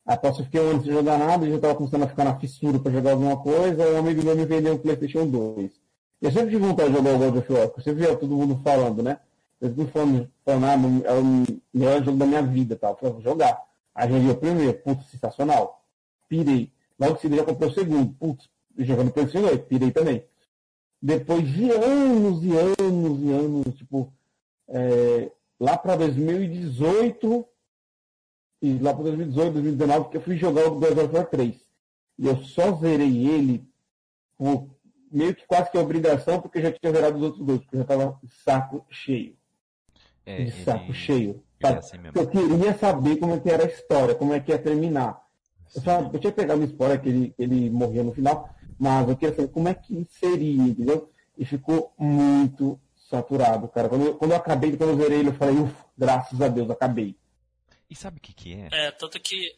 após eu fiquei um ano sem jogar nada e já tava começando a ficar na fissura pra jogar alguma coisa, um amigo meu me vendeu um Playstation 2. Eu sempre tive vontade de jogar o God of War, porque sempre via todo mundo falando, né? Eu falando, falando ah, é o melhor jogo da minha vida tal. Eu falei, vou jogar. Aí joguei o primeiro, putz, sensacional. Pirei. Logo que já comprei o segundo, putz, jogando Playstation 2, pirei também. Depois de anos e anos e anos, tipo, é, lá para 2018, e lá para 2018, 2019, que eu fui jogar o God of War 3. E eu só zerei ele por meio que quase que obrigação, porque eu já tinha zerado os outros dois, porque eu já tava saco cheio. É, de saco ele- cheio. ele é sabe? assim mesmo. eu queria saber como é que era a história, como é que ia terminar. Eu, só, eu tinha pegado uma spoiler que ele, ele morria no final, mas eu queria saber como é que seria, entendeu? E ficou muito saturado, cara. Quando eu, quando eu acabei, quando eu zerei ele, eu falei, ufa, graças a Deus, acabei. E sabe o que que é? É, tanto que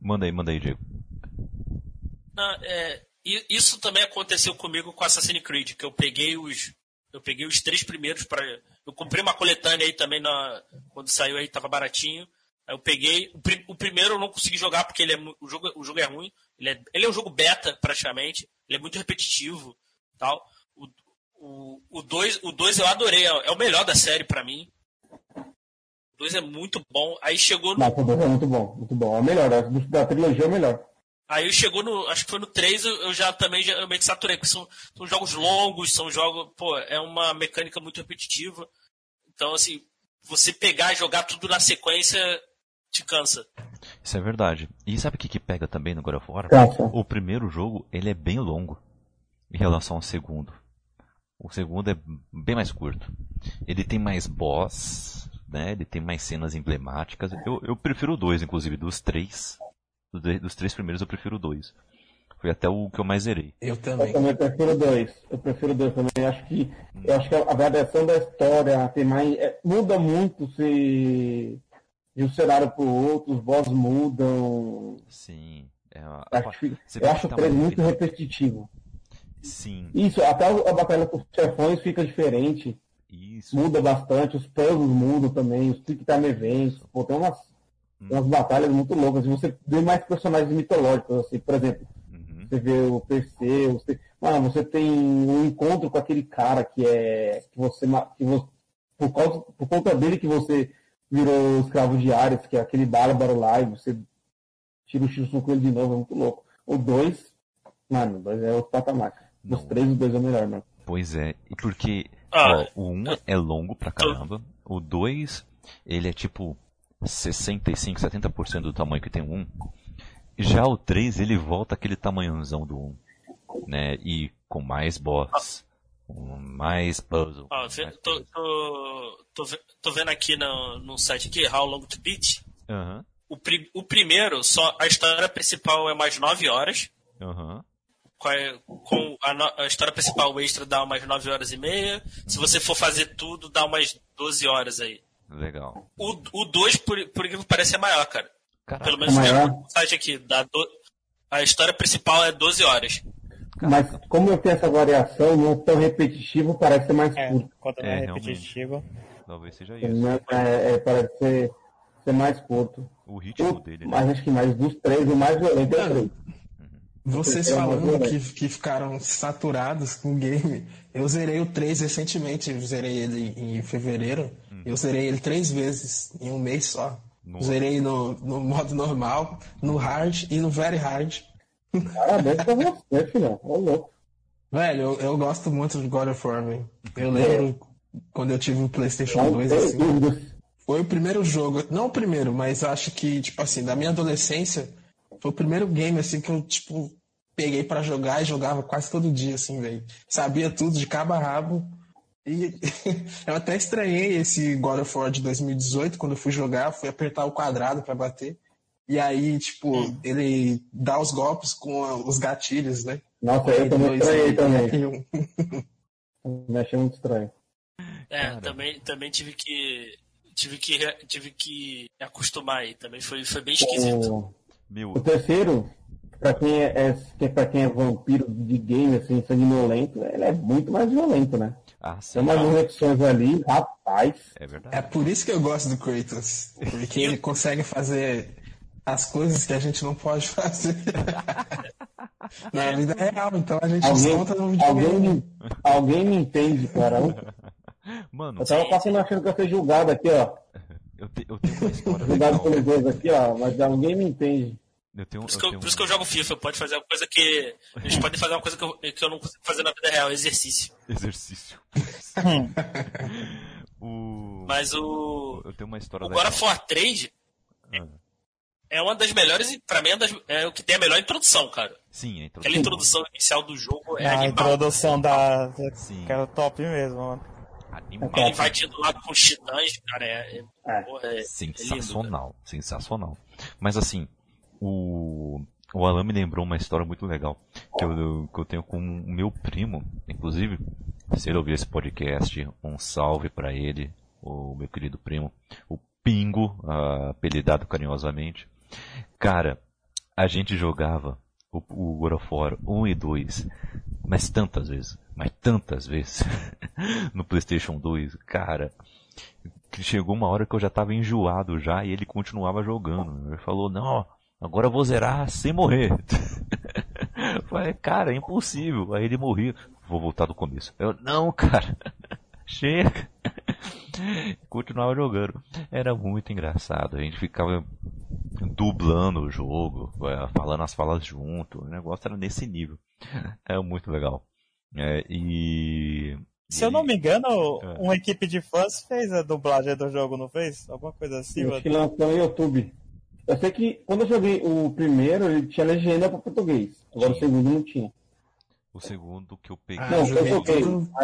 Manda aí, manda aí, Diego. Não, é, isso também aconteceu comigo com Assassin's Creed, que eu peguei os eu peguei os três primeiros para eu comprei uma coletânea aí também na, quando saiu aí tava baratinho. Aí eu peguei o, o primeiro eu não consegui jogar porque ele é o jogo o jogo é ruim. Ele é, ele é um jogo beta praticamente. Ele é muito repetitivo, tal. O o, o dois o dois eu adorei, é, é o melhor da série pra mim. O dois é muito bom. Aí chegou no, Mas o dois é muito bom, muito bom. É o melhor, da, da trilogia é o melhor. Aí chegou no. Acho que foi no 3, eu, já também já, eu meio que saturei, porque são, são jogos longos, são jogos. Pô, é uma mecânica muito repetitiva. Então, assim, você pegar e jogar tudo na sequência te cansa. Isso é verdade. E sabe o que que pega também no God of War? O primeiro jogo, ele é bem longo em relação ao segundo. O segundo é bem mais curto. Ele tem mais boss, né? Ele tem mais cenas emblemáticas. Eu, eu prefiro o dois, inclusive, dos três. Dos, três primeiros eu prefiro o dois. Foi até o que eu mais zerei. Eu Eu também. também prefiro dois. Eu prefiro dois também. Eu acho que, eu acho que a variação da história tem mais. é, muda muito se de um cenário para o outro, os boss mudam. Sim. É, a- Eu acho, eu acho que o tá 3 mais muito repetitivo. Sim, Isso, até a batalha com os chefões fica diferente. isso. Muda bastante, os puzzles mudam também, os quick time events. Pô, tem umas, Hum. Umas batalhas muito loucas. E você vê mais personagens mitológicos, assim, por exemplo. Uhum. Você vê o PC, você, mano, você tem um encontro com aquele cara que é. que você. Que você por, causa, por conta dele que você virou escravo de Ares, que é aquele bárbaro lá, e você tira o X com ele de novo, é muito louco. O 2, mano, o 2 é outro patamar. Dos Não. três, o 2 é o melhor, mano. Pois é, e porque Ah, ó, o 1 é longo pra caramba, o 2 ele é tipo 65, 70% do tamanho que tem o 1. Já o 3 ele volta aquele tamanhozão do 1, né? E com mais boss, com mais puzzle. ó, mais tô, tô, tô, tô vendo aqui no, no site aqui, How Long to Beat. Aham, O, pri- o primeiro, só a história principal é mais 9 horas. aham. Com, a, com a no- a história principal, extra dá umas 9 horas e meia. Se você for fazer tudo, dá umas 12 horas aí. Legal. O 2, por, por que pareça, é maior, cara. Caraca, Pelo menos É maior? no site aqui. Dá do- A história principal é 12 horas. Mas como eu tenho essa variação, não tão repetitivo, parece ser mais É, curto. quanto É, mais realmente. repetitivo. talvez seja isso. Não é- é- é, parece ser, ser mais curto. O ritmo O- dele, né? mas acho que mais dos três, o mais violento é o três. Vocês Eu falando que, que ficaram saturados com o game, eu zerei o 3 recentemente, eu zerei ele em fevereiro, eu zerei ele três vezes em um mês só. Nossa. Zerei no, no modo normal, no hard e no very hard. Parabéns pra você, filhão. Ô louco. Velho, eu, eu gosto muito de God of War, velho. Eu lembro quando eu tive o PlayStation Não 2, tem assim. Foi o primeiro jogo, não o primeiro, mas acho que, tipo assim, da minha adolescência, foi o primeiro game, assim, que eu, tipo, peguei pra jogar e jogava quase todo dia, assim, velho. Sabia tudo de cabo a rabo. E eu até estranhei esse God of War de 2018, quando eu fui jogar, fui apertar o quadrado pra bater. E aí, tipo, ele dá os golpes com a- os gatilhos, né? Nossa, eu também estranhei também. Me achei muito estranho. É, Cara. também, também tive que. Tive que, tive que acostumar aí. Também foi, foi bem esquisito. O, Meu, o terceiro, pra quem é, é, que é pra quem é vampiro de game, assim, sanguinolento, ele é muito mais violento, né? Ah, sim. Tem umas opções ali, rapaz. É verdade. É por isso que eu gosto do Kratos. Porque ele consegue fazer as coisas que a gente não pode fazer. Na vida real, então a gente Alguém, solta no videogame. alguém, me, alguém me entende, cara. Mano, Eu tava passando achando que eu ia ser julgado aqui, ó. Eu, te- eu tenho uma história legal. dois aqui, ó. Mas alguém me entende. Eu tenho, Por isso, eu que eu, tenho por isso que eu jogo FIFA. Pode fazer uma coisa que. Eles podem fazer uma coisa que eu, que eu não consigo fazer na vida real, exercício. exercício. o... Mas o. Eu tenho uma história O legal. God of War 3 Ah, é uma das melhores, pra mim é, das- é o que tem a melhor introdução, cara. Sim, a Aquela introdução. introdução inicial do jogo é A animal. introdução da. da Sim. que era top mesmo, mano. Animal. Ele invadindo lá com os titãs, cara, é, é, É. porra, é- é Sensacional, sensacional. Mas assim, o, o Alan me lembrou uma história muito legal que eu, que eu tenho com o meu primo, inclusive, se ele ouvir esse podcast, um salve pra ele, o meu querido primo, o Pingo, ah, apelidado carinhosamente. Cara, a gente jogava o, o God of War 1 e 2, mas tantas vezes, mas tantas vezes, no PlayStation 2, cara, que chegou uma hora que eu já tava enjoado já e ele continuava jogando. Ele falou, não, agora eu vou zerar sem morrer. Eu Falei, cara, é impossível. Aí ele morria. Vou voltar do começo. Eu, não, cara, chega. Continuava jogando. Era muito engraçado. A gente ficava dublando o jogo, eh, falando as falas junto. O negócio era nesse nível. É muito legal. É, e. Se eu não me engano, É. uma equipe de fãs fez a dublagem do jogo, não fez? Alguma coisa assim, Eu mano. acho que lançou no YouTube. Eu sei que quando eu joguei o primeiro, ele tinha legenda pra português. Agora o Tinha. segundo não tinha. O segundo que eu peguei. Ah, Não, eu eu joguei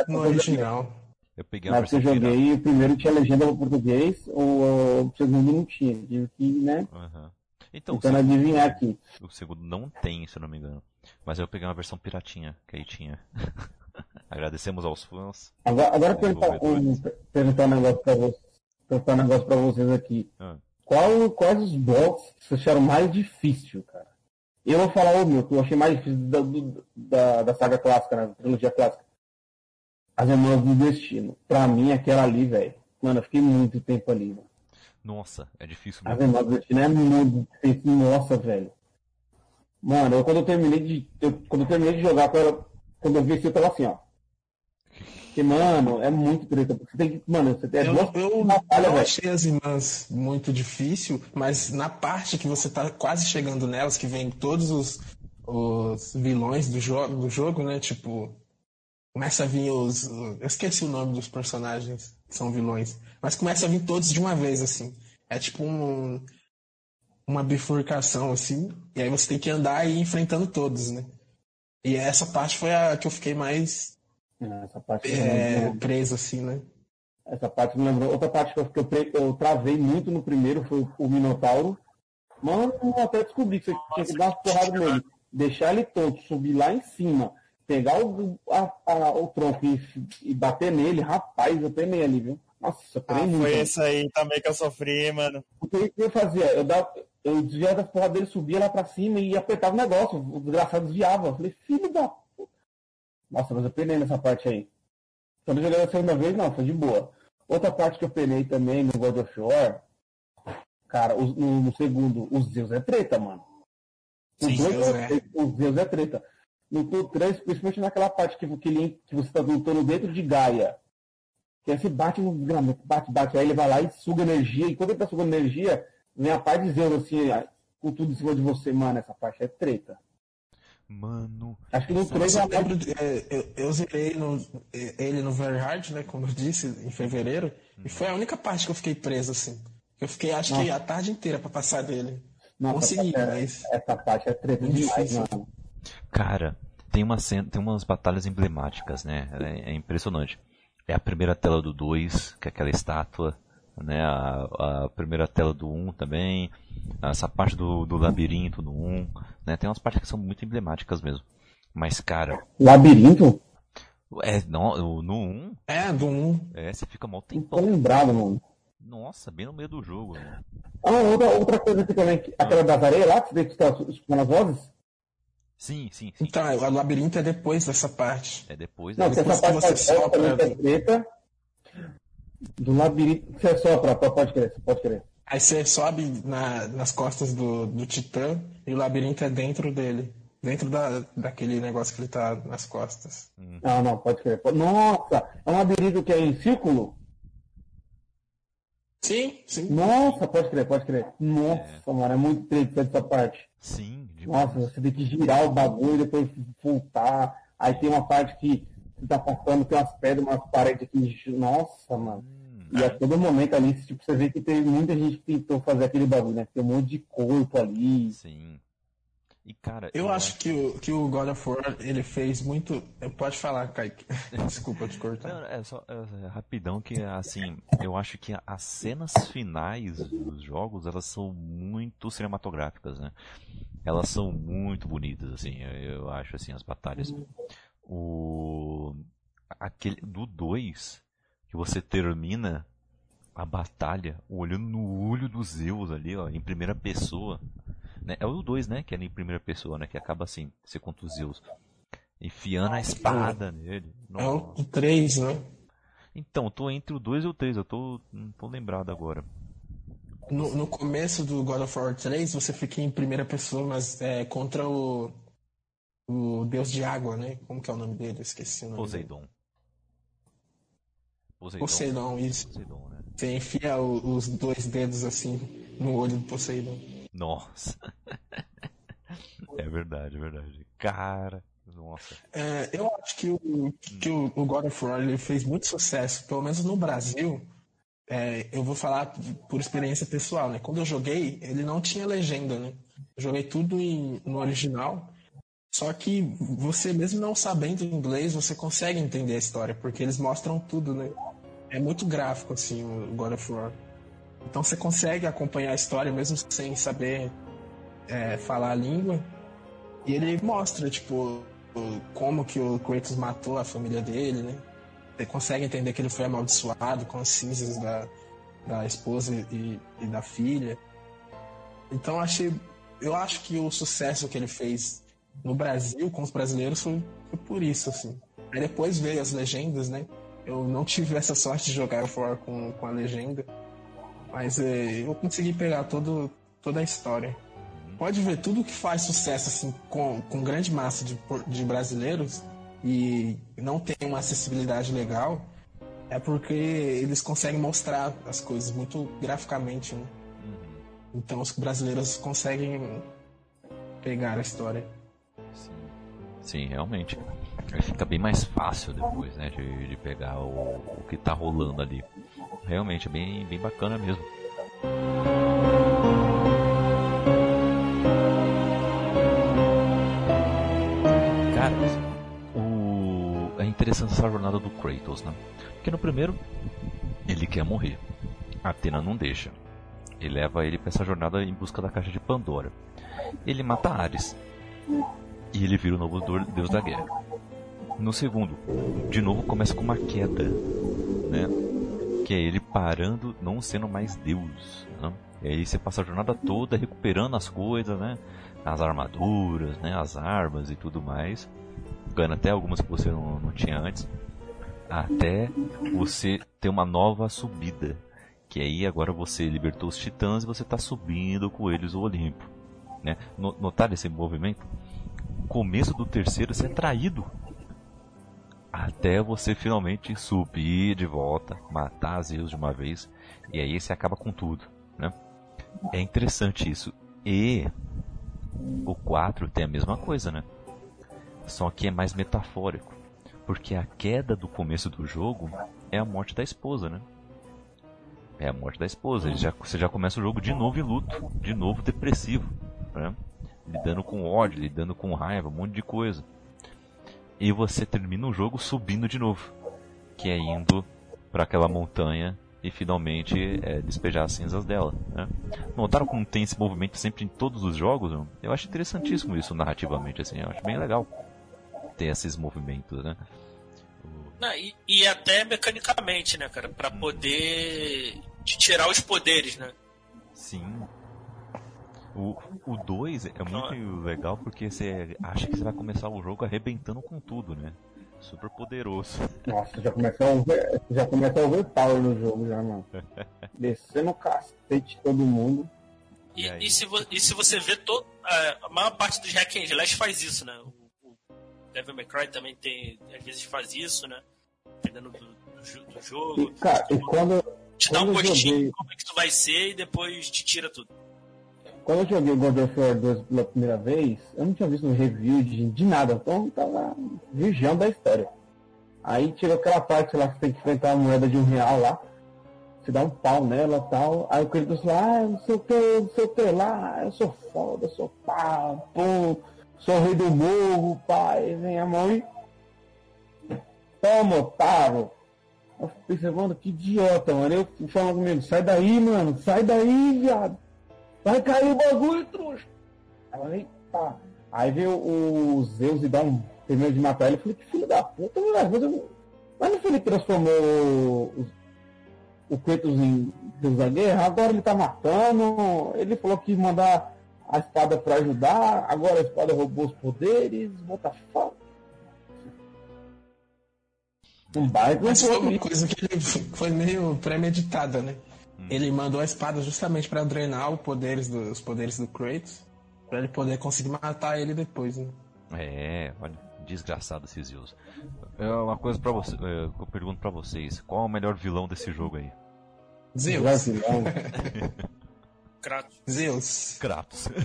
no original. Eu peguei Na que eu joguei, o primeiro tinha legenda pra português, o, o segundo não tinha. Tive que, né? Aham. Então, o Tentando segundo, adivinhar aqui. o segundo não tem, se eu não me engano. Mas eu peguei uma versão piratinha, que aí tinha. Agradecemos aos fãs. Agora, agora perguntar, um, perguntar um negócio pra vocês. Perguntar um negócio pra vocês aqui. Ah. Qual, quais os blocos que vocês acharam mais difícil, cara? Eu vou falar o meu, que eu achei mais difícil da, do- da, da saga clássica, né? Trilogia clássica. As Irmãs do Destino. Pra mim, aquela ali, velho. Mano, eu fiquei muito tempo ali, mano. Nossa, é difícil As mesmo. Irmãs do Destino é muito difícil. Nossa, velho. Mano, eu, quando eu terminei de. eu- quando eu terminei de jogar com ela, quando eu vi isso, eu tava assim, ó. Porque, mano, é muito treta. Você tem que. Mano, você tem Eu, duas eu batalhas, não achei as irmãs muito difícil, mas na parte que você tá quase chegando nelas, que vem todos os, os vilões do, jo do jogo, né? Tipo, começa a vir os. Eu esqueci o nome dos personagens que são vilões, mas começa a vir todos de uma vez, assim. É tipo um, uma bifurcação, assim, e aí você tem que andar e ir enfrentando todos, né? E essa parte foi a que eu fiquei mais Essa parte é, preso, assim, né? Essa parte me lembrou. Outra parte que eu, que eu, pre- eu travei muito no primeiro foi o Minotauro. Mano, eu até descobri que você tinha que dar uma porrada nele. Deixar ele tonto, subir lá em cima, pegar o, a- a- o tronco e, e bater nele. Rapaz, eu penei ali, viu? Nossa, eu Ah, foi esse aí também que eu sofri, mano. O que eu fazia? Eu, dava, eu desviava da porra dele, subia lá pra cima e apertava o negócio. O desgraçado desviava. Eu falei, filho da. p-". Nossa, mas eu penei nessa parte aí. Quando eu joguei a segunda vez, não, foi de boa. Outra parte que eu penei também no God of War, cara, no, no segundo, os Zeus é treta, mano. Os Sim, dois é. Os Zeus é treta. No Tour 3, principalmente naquela parte que, que, ele- que você tá lutando dentro de Gaia. Que aí você bate no desgramento, bate, bate, aí ele vai lá e suga energia, e quando ele tá sugando energia, vem a de Zeus assim, ah, com tudo em cima de você, mano, essa parte é treta. Mano, Acho que no Nossa, 3 eu, é lembro de- é, eu, eu zerei no- é, ele no Very Hard, né? Como eu disse, em fevereiro. E foi a única parte que eu fiquei preso, assim. Eu fiquei, acho que, Nossa. a tarde inteira pra passar dele. Nossa, Consegui, essa, mas. essa parte é treta demais, mano. Cara, tem, uma cena, tem umas batalhas emblemáticas, né? É, é impressionante. É a primeira tela do 2, que é aquela estátua, né? A, a primeira tela do 1 um também. Essa parte do, do labirinto do 1. Um, né? Tem umas partes que são muito emblemáticas mesmo. Mas, cara, Labirinto? é, no, no 1, um, É, do 1. é, você fica mal Não tô lembrado, mano. Nossa, bem no meio do jogo. Né? Ah, outra, outra coisa aqui também, que- aquela das areias lá, que você tem que estar escutando as vozes. Sim, sim, sim. Então, o labirinto é depois dessa parte. É depois Não, dessa- que parte você da sopra- é preta do labirinto. Você sopra, pode crer, pode crer. Aí você sobe na- nas costas do, do Titã e o labirinto é dentro dele. Dentro da, daquele negócio que ele tá nas costas. Não, não, pode crer. Nossa, é um labirinto que é em círculo? Sim, sim. Nossa, pode crer, pode crer. Nossa, mano, é muito interessante essa parte. Sim, demais. Nossa, você tem que girar o bagulho, depois voltar. Aí tem uma parte que você tá passando, tem umas pedras, umas paredes aqui. Nossa, mano. E a todo momento ali, tipo, você vê que tem muita gente que tentou fazer aquele bagulho, né? Tem um monte de corpo ali. Sim. E cara, Eu acho que o, que o God of War ele fez muito. Pode falar, Kaique. Desculpa te cortar. Não, é só é, é, rapidão que assim, eu acho que as cenas finais dos jogos, elas são muito cinematográficas, né? Elas são muito bonitas assim, eu, eu acho assim as batalhas. O aquele do 2 que você termina a batalha olhando no olho dos Zeus ali, ó, em primeira pessoa. Né? É o 2, né? Que é em primeira pessoa, né? Que acaba assim, você contra os Zeus. Enfiando a espada nele. É o Nossa. 3, né? Então, eu tô entre o 2 e o 3, eu tô. não tô lembrado agora. No, no começo do God of War 3, você fica em primeira pessoa, mas é contra o. O deus de água, né? Como que é o nome dele? Eu esqueci o nome. dele. Poseidon. Poseidon. Poseidon, isso. Poseidon, né? Você enfia o- os dois dedos assim no olho do Poseidon. Nossa. é verdade, é verdade. Cara, nossa. É, eu acho que, o, que o, God of War ele fez muito sucesso, pelo menos no Brasil. É, eu vou falar por experiência pessoal, né? Quando eu joguei, ele não tinha legenda, né? Eu joguei tudo em- no original. Só que você, mesmo não sabendo inglês, você consegue entender a história, porque eles mostram tudo, né? É muito gráfico, assim, o God of War. Então você consegue acompanhar a história mesmo sem saber é, falar a língua. E ele mostra, tipo, o- como que o Kratos matou a família dele, né? Você consegue entender que ele foi amaldiçoado com as cinzas da, da esposa e, e da filha. Então achei, eu acho que o sucesso que ele fez no Brasil com os brasileiros foi, foi por isso, assim. Aí depois veio as legendas, né? Eu não tive essa sorte de jogar fora com, com a legenda, mas é, eu consegui pegar todo, toda a história. Pode ver, tudo que faz sucesso assim, com, com grande massa de, de brasileiros e não tem uma acessibilidade legal, é porque eles conseguem mostrar as coisas muito graficamente. Né? Então os brasileiros conseguem pegar a história. Sim, realmente. Aí Fica bem mais fácil depois, né? De, de pegar o, o que tá rolando ali. Realmente, é bem, bem bacana mesmo. Cara, o... é interessante essa jornada do Kratos, né? Porque no primeiro, ele quer morrer. Atena não deixa. E leva ele pra essa jornada em busca da caixa de Pandora. Ele mata Ares. E ele vira o novo deus da guerra. No segundo, de novo começa com uma queda, né? Que é ele parando, não sendo mais deus. Né? E aí você passa a jornada toda recuperando as coisas, né? As armaduras, né? As armas e tudo mais. Ganhando até algumas que você não, não tinha antes. Até você ter uma nova subida. Que aí agora você libertou os titãs e você está subindo com eles o Olimpo. Né? No- Notaram esse movimento? começo do terceiro você é traído. Até você finalmente subir de volta, matar Zeus de uma vez, e aí você acaba com tudo, né? É interessante isso. E o 4 tem a mesma coisa, né? Só que é mais metafórico. Porque a queda do começo do jogo é a morte da esposa, né? É a morte da esposa. Ele já, você já começa o jogo de novo em luto, de novo depressivo, né? lidando com ódio, lidando com raiva, um monte de coisa. E você termina o jogo subindo de novo, que é indo para aquela montanha e finalmente é, despejar as cinzas dela. Né? Notaram como tem esse movimento sempre em todos os jogos? Eu acho interessantíssimo isso narrativamente, assim, eu acho bem legal ter esses movimentos, né? Não, e, e até mecanicamente, né, cara? Pra poder te tirar os poderes, né? Sim. O, O 2 é muito legal porque você acha que você vai começar o jogo arrebentando com tudo, né? Super poderoso. Nossa, já começou a over, já começa a overpower no jogo já, mano. Descendo o cacete de todo mundo. E, e, se, vo- e se você vê todo. A, a maior parte dos hack and slash faz isso, né? O, o Devil May Cry também tem. Às vezes faz isso, né? Dependendo do, do, do jogo. E, cara, e quando, te dá um quando gostinho joguei- de como é que tu vai ser e depois te tira tudo. Quando eu joguei God of War 2 pela primeira vez, eu não tinha visto um review de, de nada, então eu tava vigiando da história. Aí chegou aquela parte lá que você tem que enfrentar uma moeda de um real lá, você dá um pau nela e tal, aí o Kratos lá, ah, não sei o que, não sei o que lá, eu sou foda, eu sou pá, pum, sou rei do morro, pai, vem a mãe. Toma, otário. Eu fico pensando, mano, que idiota, mano. Eu falando comigo, sai daí, mano, sai daí, viado. Vai cair o bagulho, trouxa. Aí, tá. Aí veio o Zeus e dá um terminou de matar ele. Eu falei, que filho da puta, moleque. Mas, não foi ele que transformou o, o Kratos em Deus da Guerra? Agora ele tá matando. Ele falou que ia mandar a espada pra ajudar. Agora a espada roubou os poderes. The fuck? Um baita Mas foi uma coisa que ele foi meio premeditada, né? Ele mandou a espada justamente pra drenar os poderes, do, os poderes do Kratos, pra ele poder conseguir matar ele depois, né? É, olha, desgraçado esses Zeus. É uma coisa para você, é, que eu pergunto pra vocês, qual é o melhor vilão desse jogo aí? Zeus. Vacilão. Kratos. Zeus. Kratos.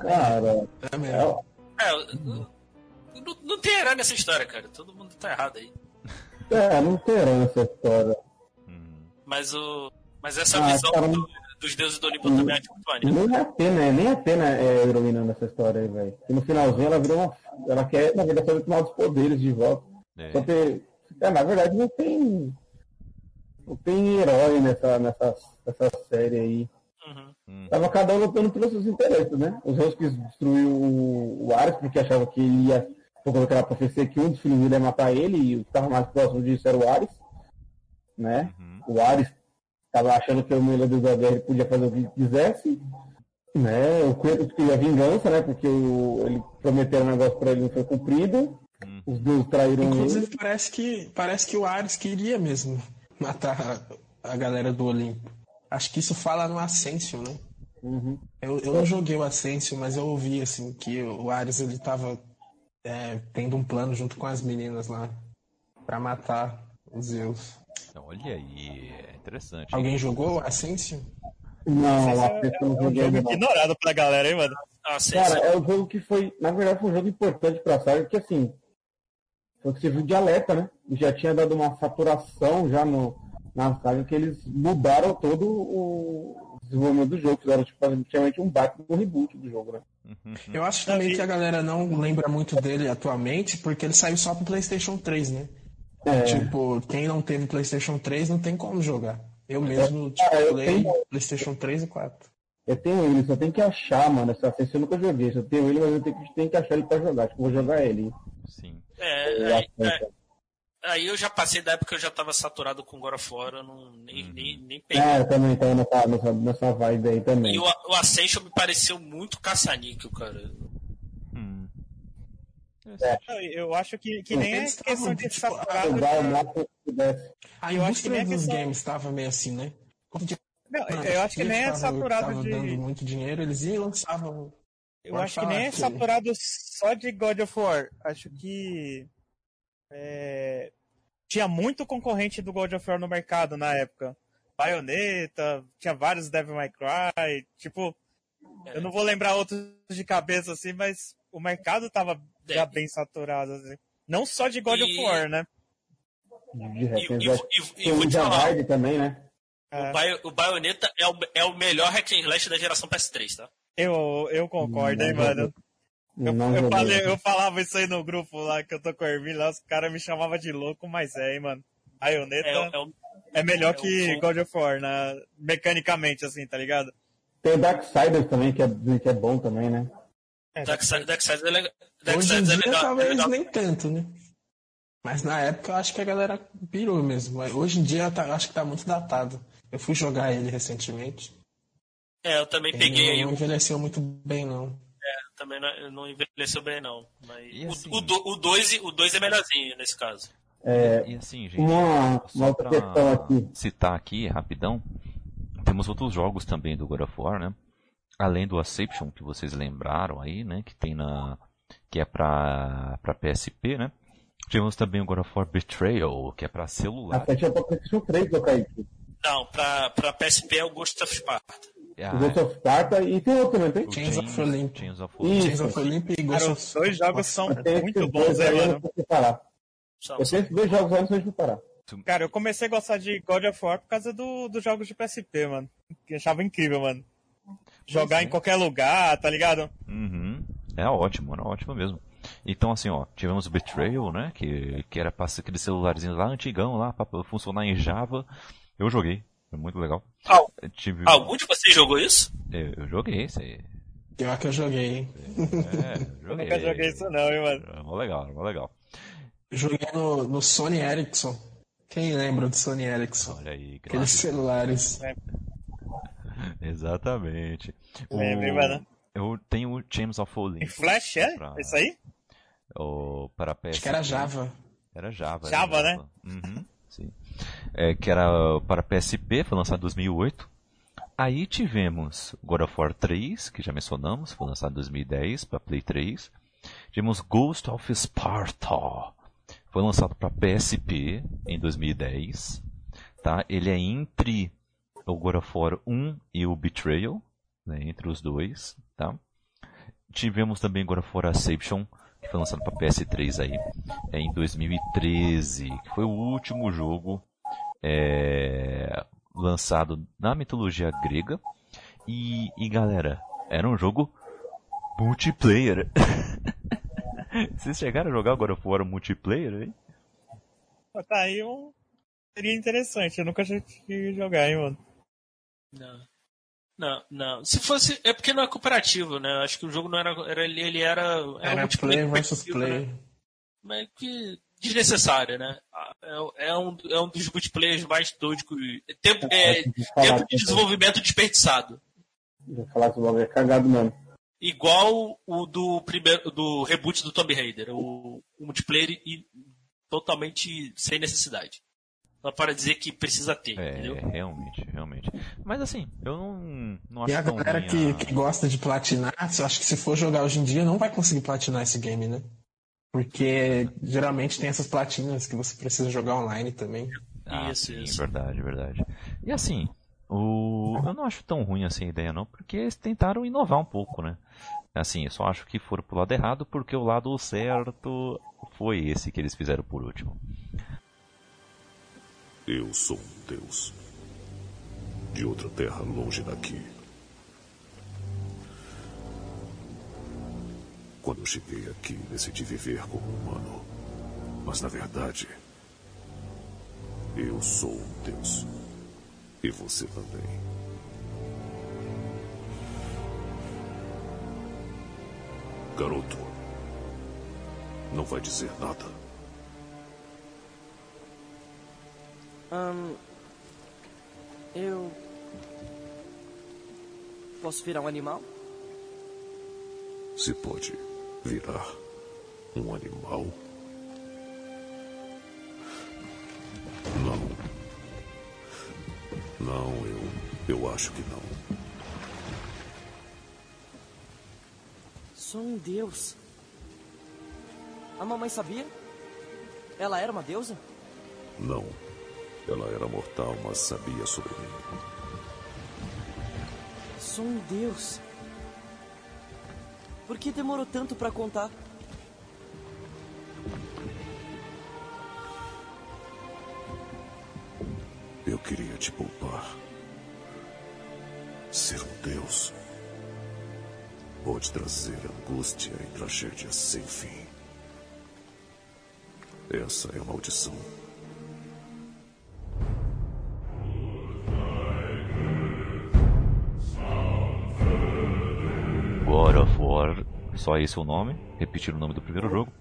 Cara, É mesmo. É, não, não tem herói nessa história, cara. Todo mundo tá errado aí. é, não terão essa história. Mas o. Mas essa Ah, visão cara, do- dos deuses do Olimpo também acho muito maneiro. Nem a Atena, nem a Atena é heroína nessa história aí, velho. E no finalzinho ela virou uma. Ela quer, na verdade, tomar os poderes de volta. É. Só que, é, na verdade, não tem. Não tem herói nessa, nessa, nessa série aí. Uhum. Tava cada um lutando pelos seus interesses, né? Os Zeus quis destruir o, o Ares porque achava que ele ia. Por causa daquela profecia que um dos filhos dele ia matar ele e o que estava mais próximo disso era o Ares. Né? O Ares tava achando que o Mila do Guerra podia fazer o que quisesse. Né? O Kratos queria vingança, né? Porque o, ele prometeu um negócio pra ele não foi cumprido. Os deuses traíram Inclusive ele. parece que parece que o Ares queria mesmo matar a, a galera do Olimpo. Acho que isso fala no Ascension, né? Uhum. Eu, eu não joguei o Ascension, mas eu ouvi assim que o Ares ele tava é, tendo um plano junto com as meninas lá pra matar os Zeus. Olha aí, é interessante. Alguém jogou o Ascension? Não, é, eu não é um joguei jogo ignorado pela galera, hein, mano? Sim, Cara, é um jogo que foi, na verdade, foi um jogo importante pra saga, porque assim, foi o que serviu de alerta, né? Já tinha dado uma saturação já no, na saga que eles mudaram todo o desenvolvimento do jogo, fizeram tipo, praticamente um baita do reboot do jogo, né? Eu acho também que a galera não lembra muito dele atualmente, porque ele saiu só pro PlayStation 3, né? É. Tipo, quem não teve PlayStation 3 não tem como jogar. Eu mesmo, tipo, Ah, eu tenho- PlayStation 3 e 4. Eu tenho ele, só tem que achar, mano. Essa assim, eu nunca joguei, só tenho ele, mas eu tenho que, tenho que achar ele pra jogar. Tipo, vou jogar ele. Sim. É, Eu aí, é, aí eu já passei da época que eu já tava saturado com God of War, eu não, nem, nem, nem peguei. É, eu também tava nessa, nessa, nessa vibe aí também. E o, o Ascension me pareceu muito caça-níquel, cara. Não, Eu acho que, que nem é questão de tipo, saturado. A Eu acho que nem indústria é dos questão- games tava meio assim, né? Não, eu acho que nem é saturado tava de. dando muito dinheiro, eles iam lançavam. Eu acho que nem é saturado só de God of War. Acho que. é, tinha muito concorrente do God of War no mercado na época. Bayonetta, tinha vários Devil May Cry. Tipo, eu não vou lembrar outros de cabeça assim, mas o mercado tava já bem saturado. Assim. Não só de God of E- War, né? De E, repente, e- e- e o Javard também, né? É, o, Bio, o Bayonetta é o, é o melhor hack and slash da geração PS3, tá? eu, eu concordo, hein, Não mano. Eu, Não eu, joguei. falei, eu falava isso aí no grupo lá que eu tô com o Ermin lá, os caras me chamavam de louco, mas é, hein, mano. Bayonetta É, é, o- é melhor é o que. God of War, né? mecanicamente, assim, tá ligado? Tem o Darksiders também, que é, que é bom também, né? É, Darkseid Darkseid é legal. Hoje em é dia, é talvez legal. nem tanto, né? Mas na época eu acho que a galera pirou mesmo. Mas hoje em dia tá- eu acho que tá muito datado. Eu fui jogar ele recentemente. É, eu também Ele peguei aí não envelheceu muito bem, não. É, também não, não envelheceu bem, não. Mas o- assim- o, do- o 2 o dois é melhorzinho nesse caso. É, E assim, gente, uma, só uma questão aqui. citar aqui rapidão, temos outros jogos também do God of War, né? Além do Ascension que vocês lembraram aí, né? Que tem na que é pra, pra PSP, né? Tivemos também o God of War Betrayal, que é pra celular. Até tinha pra PlayStation 3, eu caí. Não, pra, pra PSP é o Ghost of Sparta. Ah, Ghost of Sparta e tem outro também, tem? o Chains of Olympus. Chains of Ih, Olympus. Chains of Olympus e Ghost of os dois jogos são muito bons, dois né, eu não tenho esses dois jogos aí, não sei de parar. Cara, eu comecei a gostar de God of War por causa do, dos jogos de PSP, mano. Que achava incrível, mano. Jogar é. em qualquer lugar, tá ligado? Uhum. É ótimo, era ótimo mesmo. Então, assim, ó, tivemos o Betrayal, né? Que, que era pra ser aquele celularzinho lá antigão, lá, pra funcionar em Java. Eu joguei, foi muito legal. Al- tive... Algum de vocês jogou isso? Eu, eu joguei, isso aí. Pior que eu joguei, hein? É, Eu joguei. nunca joguei isso não, hein, mano. Era mó legal, era mó legal. Joguei no, no Sony Ericsson. Quem lembra do Sony Ericsson? Olha aí, Aqueles celulares. Exatamente. O- Lembra, hein, mano? Eu tenho o James of Em Olympus. Flash, é? pra- Isso aí? o- para PSP. Acho que era Java. Era Java. Java, era né? Uhum, sim. É, que era para PSP, foi lançado em 2008. Aí tivemos God of War 3, que já mencionamos, foi lançado em 2010 para Play 3. Tivemos Ghost of Sparta, foi lançado para PSP em 2010. Tá? Ele é entre o God of War 1 e o Betrayal, né, entre os dois. Tá? Tivemos também God of War Ascension, que foi lançado para PS3 aí, é, em 2013, que foi o último jogo é, lançado na mitologia grega. E, e galera, era um jogo multiplayer. Vocês chegaram a jogar God of War multiplayer aí? Pô, Tá aí um. Seria interessante, eu nunca cheguei a jogar, hein, mano. Não. Não, não. Se fosse. É porque não é cooperativo, né? Acho que o jogo não era. era ele era. Era, Era versus competitivo, player. Né? Mas que. Desnecessário, né? É, é um, é um dos multiplayers mais doidos. que- Tempo, é, tempo de desenvolvimento desperdiçado. Vou falar que o bagulho é cagado mesmo. Igual o do primeiro do reboot do Tomb Raider. O, o multiplayer e, totalmente sem necessidade. Só para dizer que precisa ter, É, entendeu? realmente, realmente. Mas assim, eu não, não acho E a tão galera que, a- que gosta de platinar, eu acho que se for jogar hoje em dia, não vai conseguir platinar esse game, né? Porque geralmente tem essas platinas que você precisa jogar online também. Ah, Isso, sim, isso. verdade, verdade. E assim, o... eu não acho tão ruim assim a ideia não, porque eles tentaram inovar um pouco, né? Assim, eu só acho que foram pro lado errado, porque o lado certo foi esse que eles fizeram por último. Eu sou um deus. De outra terra longe daqui. Quando cheguei aqui, decidi viver como humano. Mas na verdade, eu sou um deus. E você também. Garoto, não vai dizer nada. Ahn, eu. Posso virar um animal? Se pode virar um animal? Não. Não, eu. Eu acho que não. Sou um deus. A mamãe sabia? Ela era uma deusa? Não. Ela era mortal, mas sabia sobre mim. Sou um deus. Por que demorou tanto pra contar? Eu queria te poupar. Ser um deus pode trazer angústia e tragédia sem fim. Essa é a maldição. War, só esse é o nome, repetir o nome do primeiro jogo,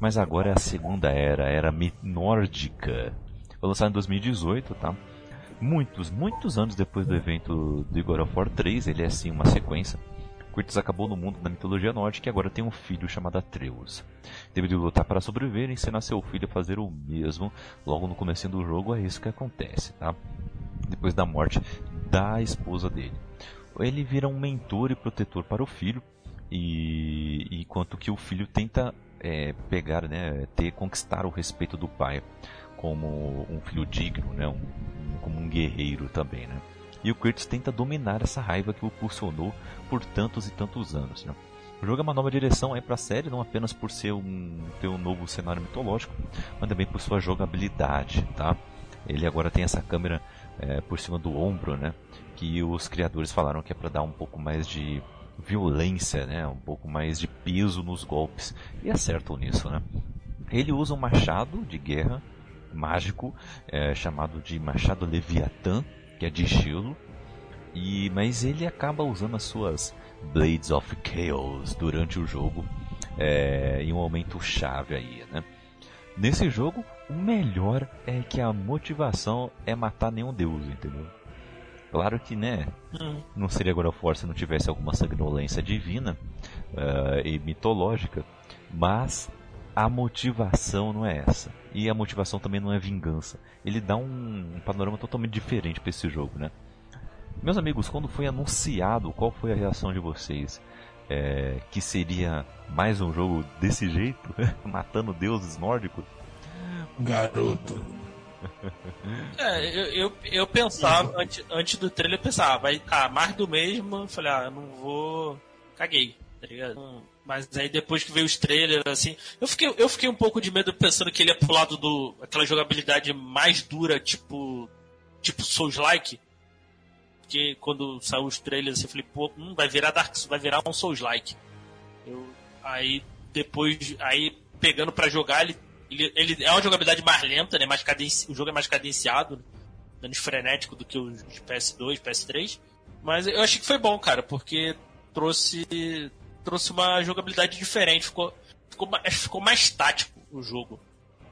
mas agora é a segunda era, era nórdica. Foi lançado em 2018, tá? muitos, muitos anos depois do evento do God of War 3, ele é assim uma sequência. Kratos acabou no mundo da mitologia nórdica e agora tem um filho chamado Atreus. Teve de lutar para sobreviver e ensinar seu filho a fazer o mesmo. Logo no começo do jogo é isso que acontece, tá? Depois da morte da esposa dele. Ele vira um mentor e protetor para o filho, e enquanto que o filho tenta é, pegar, né, ter conquistar o respeito do pai como um filho digno, né, um, como um guerreiro também, né. E o Kratos tenta dominar essa raiva que o pulsionou por tantos e tantos anos. Né? O jogo é uma nova direção para a série, não apenas por ser um, ter um novo cenário mitológico, mas também por sua jogabilidade. Tá? Ele agora tem essa câmera é, por cima do ombro, né? que os criadores falaram que é para dar um pouco mais de violência, né? um pouco mais de peso nos golpes. E acertam nisso. Né? Ele usa um machado de guerra mágico é, chamado de Machado Leviatã que é de estilo, e mas ele acaba usando as suas Blades of Chaos durante o jogo é, em um momento chave aí, né? Nesse jogo, o melhor é que a motivação é matar nenhum deus, entendeu? Claro que, né, hum. não seria agora força se não tivesse alguma sanguinolência divina uh, e mitológica, mas a motivação não é essa. E a motivação também não é vingança. Ele dá um, um panorama totalmente diferente para esse jogo, né? Meus amigos, quando foi anunciado, qual foi a reação de vocês? É, que seria mais um jogo desse jeito, matando deuses nórdicos? Garoto. É, eu, eu, eu pensava, antes, antes do trailer, eu pensava, vai, ah, mais do mesmo. Eu falei, ah, não vou. Caguei, tá ligado? Mas aí depois que veio os trailers, assim, eu fiquei, eu fiquei um pouco de medo pensando que ele ia pro lado do. aquela jogabilidade mais dura, tipo. tipo Souls-like. Porque quando saiu os trailers, assim, eu falei, pô, hum, vai virar Dark vai virar um Souls-like. Eu, aí depois, aí pegando para jogar, ele, ele, ele, é uma jogabilidade mais lenta, né? Mais cadenci, o jogo é mais cadenciado, menos frenético do que os PS2, PS3. Mas eu achei que foi bom, cara, porque trouxe trouxe uma jogabilidade diferente, ficou, ficou, ficou mais tático o jogo.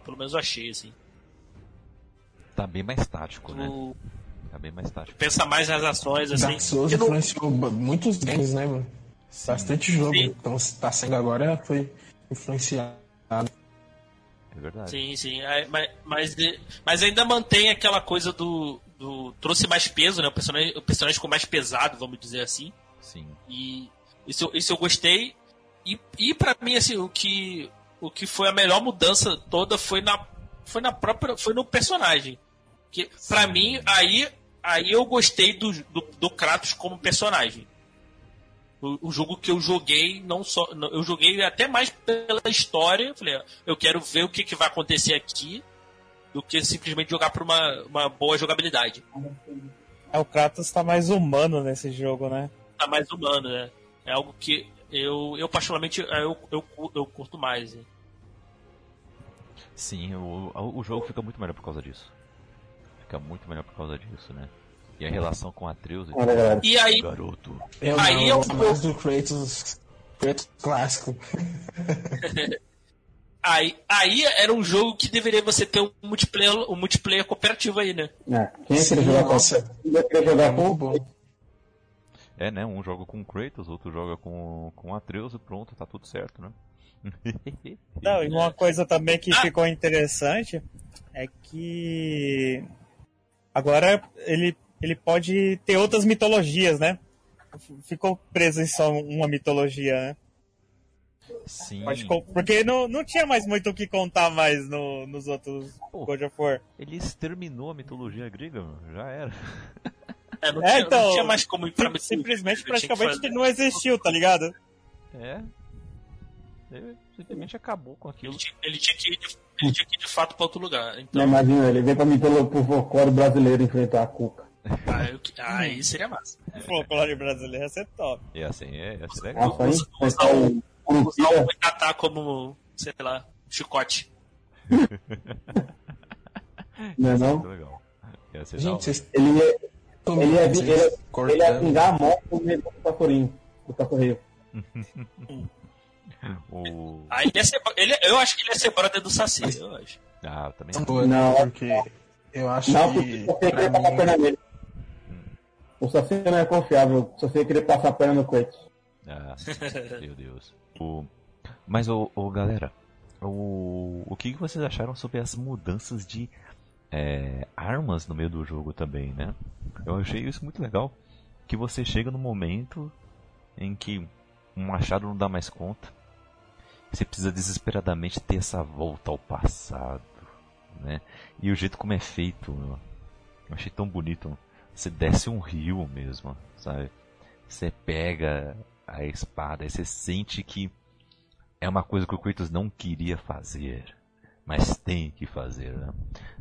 Pelo menos eu achei, assim. Tá bem mais tático, né? Tá bem mais tático. Pensa mais nas ações, assim. Dark Souls influenciou muitos games, né, mano? Sim. Bastante jogo. Sim. Então, se tá sendo agora, foi influenciado. É verdade. Sim, sim. Mas, mas, mas ainda mantém aquela coisa do, do. Trouxe mais peso, né? O personagem, o personagem ficou mais pesado, vamos dizer assim. Sim. E isso, isso eu gostei. E, e para mim, assim, o que, o que foi a melhor mudança toda foi na, foi na própria. Foi no personagem. Que, para mim, aí, aí eu gostei do, do, do Kratos como personagem. O, o, jogo que eu joguei, não só. Eu joguei até mais pela história. Falei, eu quero ver o que, que vai acontecer aqui do que simplesmente jogar por uma, uma boa jogabilidade. É, o Kratos tá mais humano nesse jogo, né? Tá mais humano, né? é algo que eu, eu particularmente eu, eu, eu curto mais. Hein? Sim, o, o jogo fica muito melhor por causa disso. Fica muito melhor por causa disso, né? E a relação com Atreus e, e aí, garoto. Eu aí não, eu mais do Kratos, Kratos clássico. aí, aí era um jogo que deveria você ter um multiplayer, um multiplayer cooperativo aí, né? É, quem é que jogar com? Quem jogar com? É, né? Um joga com Kratos, outro joga com, com Atreus e pronto, tá tudo certo, né? Não, e uma coisa também que ficou interessante é que agora ele, ele pode ter outras mitologias, né? Ficou preso em só uma mitologia, né? Sim. Porque não, não tinha mais muito o que contar mais no, nos outros Pô, God of War. Ele exterminou a mitologia grega, já era. É, não, é, tinha, então, não tinha mais como ir pra Simplesmente, praticamente, não existiu, tá ligado? É. Ele simplesmente acabou com aquilo. Ele tinha, ele tinha, que, ir de, ele tinha que ir de fato pra outro lugar. Então... Não, imagina, ele vem pra mim pelo pro folclore brasileiro enfrentar a Cuca. Ah, eu, ah, aí seria massa. O folclore brasileiro ia ser top. E assim, é, ia ser legal. Nossa, usar o, o, o como, sei lá, chicote. não é não? Legal. Gente, ele ia, ele ia, ele, ele ia pingar a moto no meio do Tacorinho, do Tacorreio. o... Ah, ele ia ser, ele, eu acho que ele ia ser brother do Saci, eu acho. Ah, também não. Não, porque Eu acho Não, que. porque a mim- perna nele. O Saci não é confiável, se você querer passar a perna no Kratos. Ah, meu Deus. O... Mas, o, o galera, o, o que vocês acharam sobre as mudanças de é, armas no meio do jogo também, né? Eu achei isso muito legal. Que você chega no momento em que um machado não dá mais conta. Você precisa desesperadamente ter essa volta ao passado, né? E o jeito como é feito, eu achei tão bonito. Você desce um rio mesmo, sabe? Você pega a espada e você sente que é uma coisa que o Kratos não queria fazer, mas tem que fazer. Né?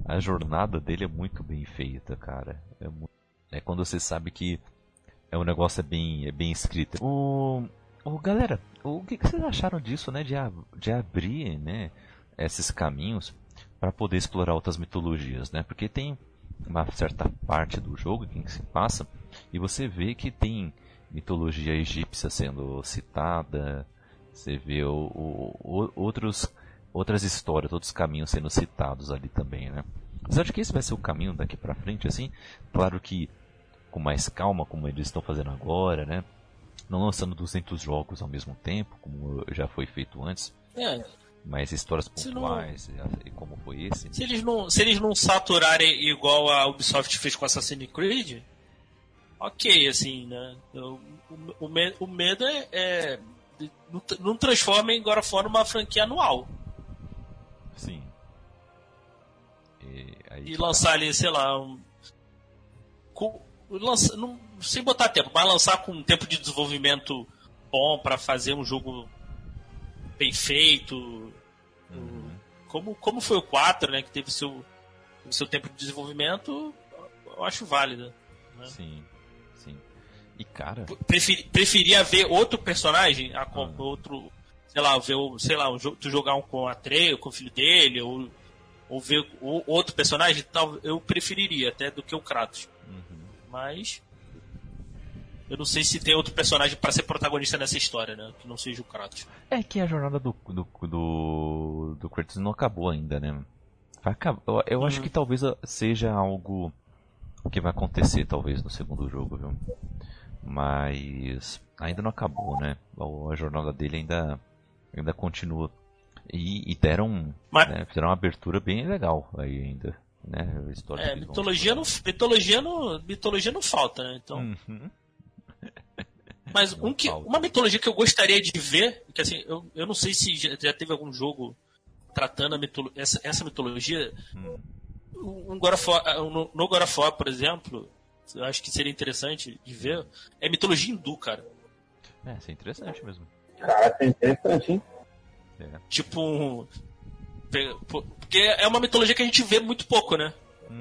A jornada dele é muito bem feita, cara. É, mu- é quando você sabe que é um negócio é bem, é bem escrito. O, o galera, o que, que vocês acharam disso, né? De, de abrir, né? Esses caminhos para poder explorar outras mitologias, né? Porque tem uma certa parte do jogo em que se passa e você vê que tem mitologia egípcia sendo citada, você vê o, o- outros, outras histórias, outros caminhos sendo citados ali também, né? Você acha que esse vai ser o caminho daqui pra frente, assim? Claro que com mais calma, como eles estão fazendo agora, né? Não lançando 200 jogos ao mesmo tempo, como já foi feito antes, É, mas histórias Se não- pontuais, e como foi esse. se eles não, se eles não saturarem igual a Ubisoft fez com Assassin's Creed, ok, assim, né? O, o o medo é, é não, não transformem God of War numa franquia anual Sim. E, e lançar ali, sei lá, um, com, lança, não, sem botar tempo, mas lançar com um tempo de desenvolvimento bom pra fazer um jogo bem feito, Uhum. como, como foi o 4, né, que teve seu, teve seu tempo de desenvolvimento, eu acho válido. Né? Sim, sim. E cara, Preferi, preferia ver outro personagem, a, com, outro, sei lá, ver, sei lá, tu jogar um com a Trey, com o filho dele, ou, ou ver outro personagem, tal, eu preferiria até do que o Kratos. Mas eu não sei se tem outro personagem pra ser protagonista nessa história, né, que não seja o Kratos. é que a jornada do, do, do, do Kratos não acabou ainda, né? Vai acabar. Eu, eu acho Uhum. que talvez seja algo que vai acontecer, talvez, no segundo jogo, viu? Mas ainda não acabou, né? A jornada dele ainda, ainda continua. E, e deram, Mas- né, fizeram uma abertura bem legal aí ainda. Né? É, mitologia não, mitologia não, mitologia não falta, né? Então, Uhum. Mas um que, uma mitologia que eu gostaria de ver, que assim, eu, eu não sei se já, já teve algum jogo tratando a mitolo- essa, essa mitologia. Um God of War, ah, no, no God of War, por exemplo, eu acho que seria interessante de ver, é mitologia hindu, cara. É, isso é interessante mesmo. Caraca, é interessante, hein? É. Tipo um. Porque é uma mitologia que a gente vê muito pouco, né?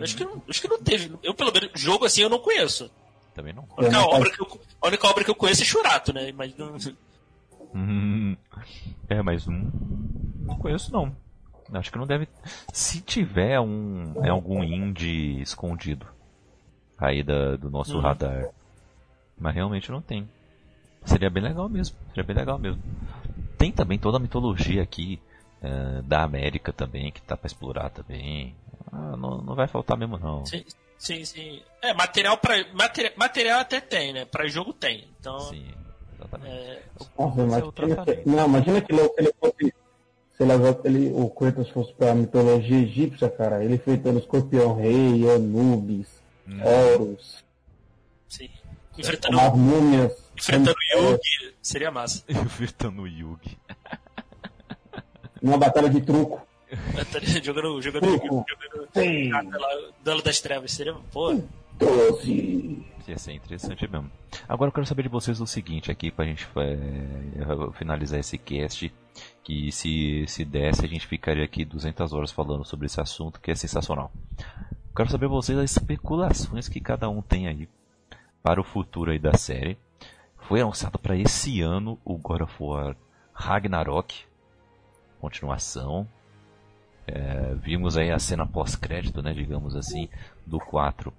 Acho, que não, acho que não teve. Eu, pelo menos, jogo assim eu não conheço. Também não. A única, obra que eu, a única obra que eu conheço é Churato, né? Mas não, Hum, é, mas não, não conheço não. Acho que não deve. Se tiver um, é algum indie escondido aí da, do nosso Uhum. radar. Mas realmente não tem. Seria bem legal mesmo. Seria bem legal mesmo. Tem também toda a mitologia aqui eh, da América também, que tá pra explorar também. Ah, não, não vai faltar mesmo não. Sim, sim, sim. É, material para material, material até tem, né? Pra jogo tem. Então. Sim, exatamente. É, Nossa, é imagina que, não, imagina que louco ele fosse. Se ele, ele, o Kratos fosse pra mitologia egípcia, cara, ele enfrentando Escorpião Rei, Anubis, Hum. Horus, sim. Enfrentando, umas múmias. enfrentando o é, Yugi seria massa. Enfrentando o Yugi. Uma batalha de truco. jogando jogando, jogando carta lá, Duelo das Trevas. Seria. Pô. Doze. Ia ser interessante mesmo. Agora eu quero saber de vocês o seguinte aqui pra gente é, finalizar esse cast. Que se, se desse a gente ficaria aqui 200 horas falando sobre esse assunto que é sensacional. Quero saber de vocês as especulações que cada um tem aí para o futuro aí da série. Foi anunciado para esse ano o God of War Ragnarok, continuação. É, vimos aí a cena pós-crédito, né, digamos assim, do 4,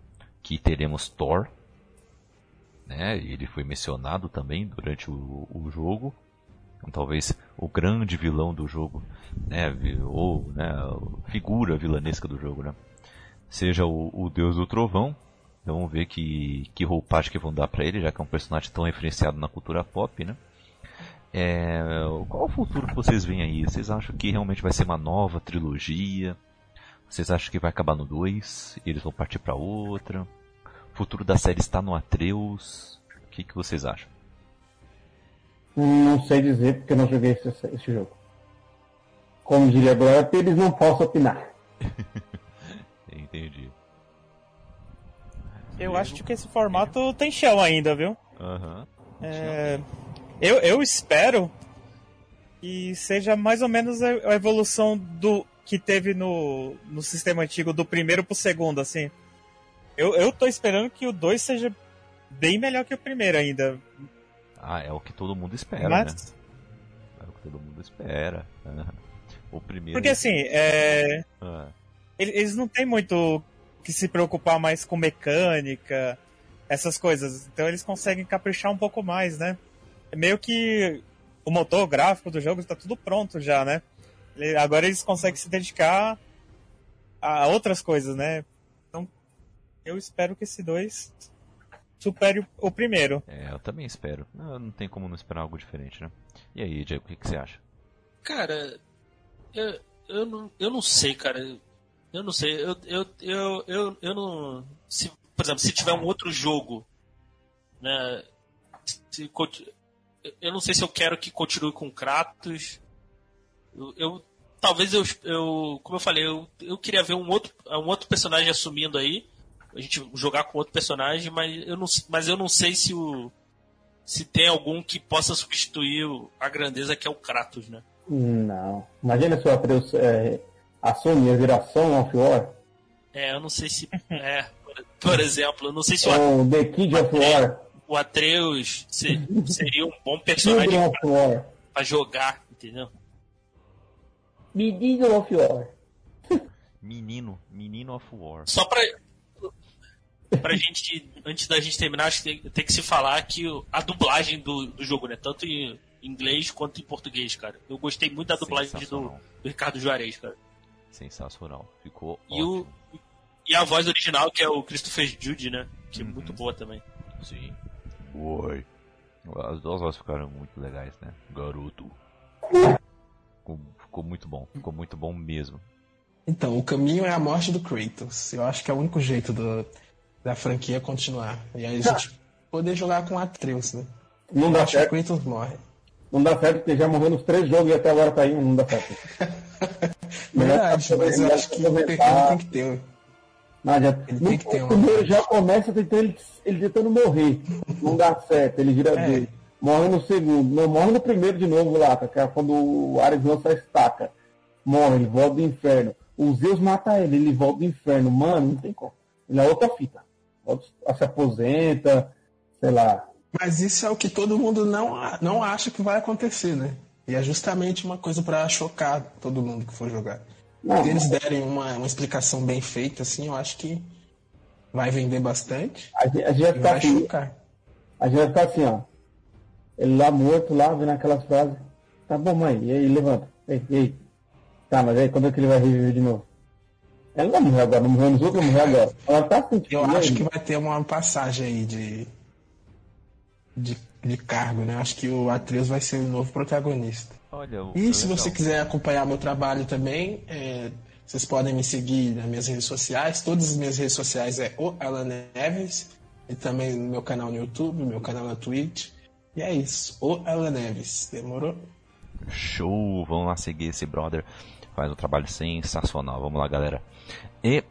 que teremos Thor. Né, ele foi mencionado também durante o, o jogo. Então, talvez o grande vilão do jogo, né, ou né, figura vilanesca do jogo, né. seja o, o deus do trovão. Então vamos ver que, que roupagem que vão dar pra ele, já que é um personagem tão referenciado na cultura pop, né? É, qual o futuro que vocês veem aí? Vocês acham que realmente vai ser uma nova trilogia? Vocês acham que vai acabar no 2? Eles vão partir para outra? O futuro da série está no Atreus? O que, que vocês acham? Não sei dizer porque eu não joguei esse, esse jogo. Como diria Glória, eles não possam opinar. Entendi. Eu acho que esse formato tem chão ainda, viu? Aham. É, eu, eu espero que seja mais ou menos a evolução do que teve no, no sistema antigo, do primeiro pro segundo, assim. Eu, eu tô esperando que o 2 seja bem melhor que o primeiro ainda. Ah, é o que todo mundo espera, Mas- né? É o que todo mundo espera. O primeiro. Porque assim, é, Ah, ele- eles não têm muito que se preocupar mais com mecânica, essas coisas. Então eles conseguem caprichar um pouco mais, né? É meio que o motor gráfico do jogo está tudo pronto já, né? Agora eles conseguem se dedicar a outras coisas, né? Então eu espero que esse 2 supere o- primeiro. é, eu também espero. Não, não tem como não esperar algo diferente, né? E aí, Diego, o que, que você acha? Cara, eu, eu, não, eu não sei, cara. Eu não sei. Eu, eu, eu, eu, eu não. Se, por exemplo, se tiver um outro jogo, né? se eu não sei se eu quero que continue com Kratos. Eu, eu- talvez eu, eu, como eu falei, eu, eu queria ver um outro, um outro personagem assumindo aí, a gente jogar com outro personagem, mas eu não, mas eu não sei se o se tem algum que possa substituir a grandeza que é o Kratos, né? Não. Imagina se o Atreus é, assume a viração of War. É, eu não sei se é, por, por exemplo, eu não sei se o, Ou The Kid of War. O Atreus se- seria um bom personagem pra jogar, entendeu? Menino of War. Menino, Menino of War. Só pra pra gente, antes da gente terminar, acho que tem, tem que se falar que a dublagem do, do jogo, né? Tanto em inglês quanto em português, cara. Eu gostei muito da dublagem do, do Ricardo Juarez, cara. Sensacional. Ficou E, o, e a voz original, que é o Christopher Jude, né? Que é muito boa também. Sim. Oi. As duas vozes ficaram muito legais, né? Garoto. Ficou, ficou muito bom. Ficou muito bom mesmo. Então, o caminho é a morte do Kratos. Eu acho que é o único jeito do- da franquia continuar. E aí a gente poder jogar com Atreus, né? Não Eu dá acho que o certo. Kratos morre. Não dá certo porque já morreu nos três jogos e até agora tá aí, não dá certo. Verdade, Melhor mas eu acho que o tem que ter. Não já, Ele no tem que ter já começa tentando ele, ele tentando morrer. Não dá certo, ele vira É. doido. Morre no segundo. Não, morre no primeiro de novo lá, que é quando o Ares lança a estaca. Morre, ele volta do inferno. O Zeus mata ele, ele volta do inferno. Mano, não tem como. Ele é outra fita. Se aposenta, sei lá. Mas isso é o que todo mundo não, não acha que vai acontecer, né? E é justamente uma coisa pra chocar todo mundo que for jogar. Não, Se eles derem uma, uma explicação bem feita, assim, eu acho que vai vender bastante a gente, a gente ficar vai assim, chocar. a gente vai ficar assim, ó. Ele lá morto, lá, vendo aquelas frases. Tá bom, mãe, e aí, levanta. Ei, ei. Tá, mas aí quando é que ele vai reviver de novo? Ela não morreu agora, não morreu nos outros, não morreu agora. Ela tá assim, tipo, Eu acho que vai ter uma passagem aí de, de, de cargo, né? Acho que o Atreus vai ser o novo protagonista. Olha, E se legal. você quiser acompanhar meu trabalho também, é, vocês podem me seguir nas minhas redes sociais. Todas as minhas redes sociais é o Alan Neves. E também no meu canal no YouTube, meu canal na Twitch. E é isso, o Alan Neves. Demorou? Show! Vamos lá seguir esse brother. Faz um trabalho sensacional. Vamos lá, galera. E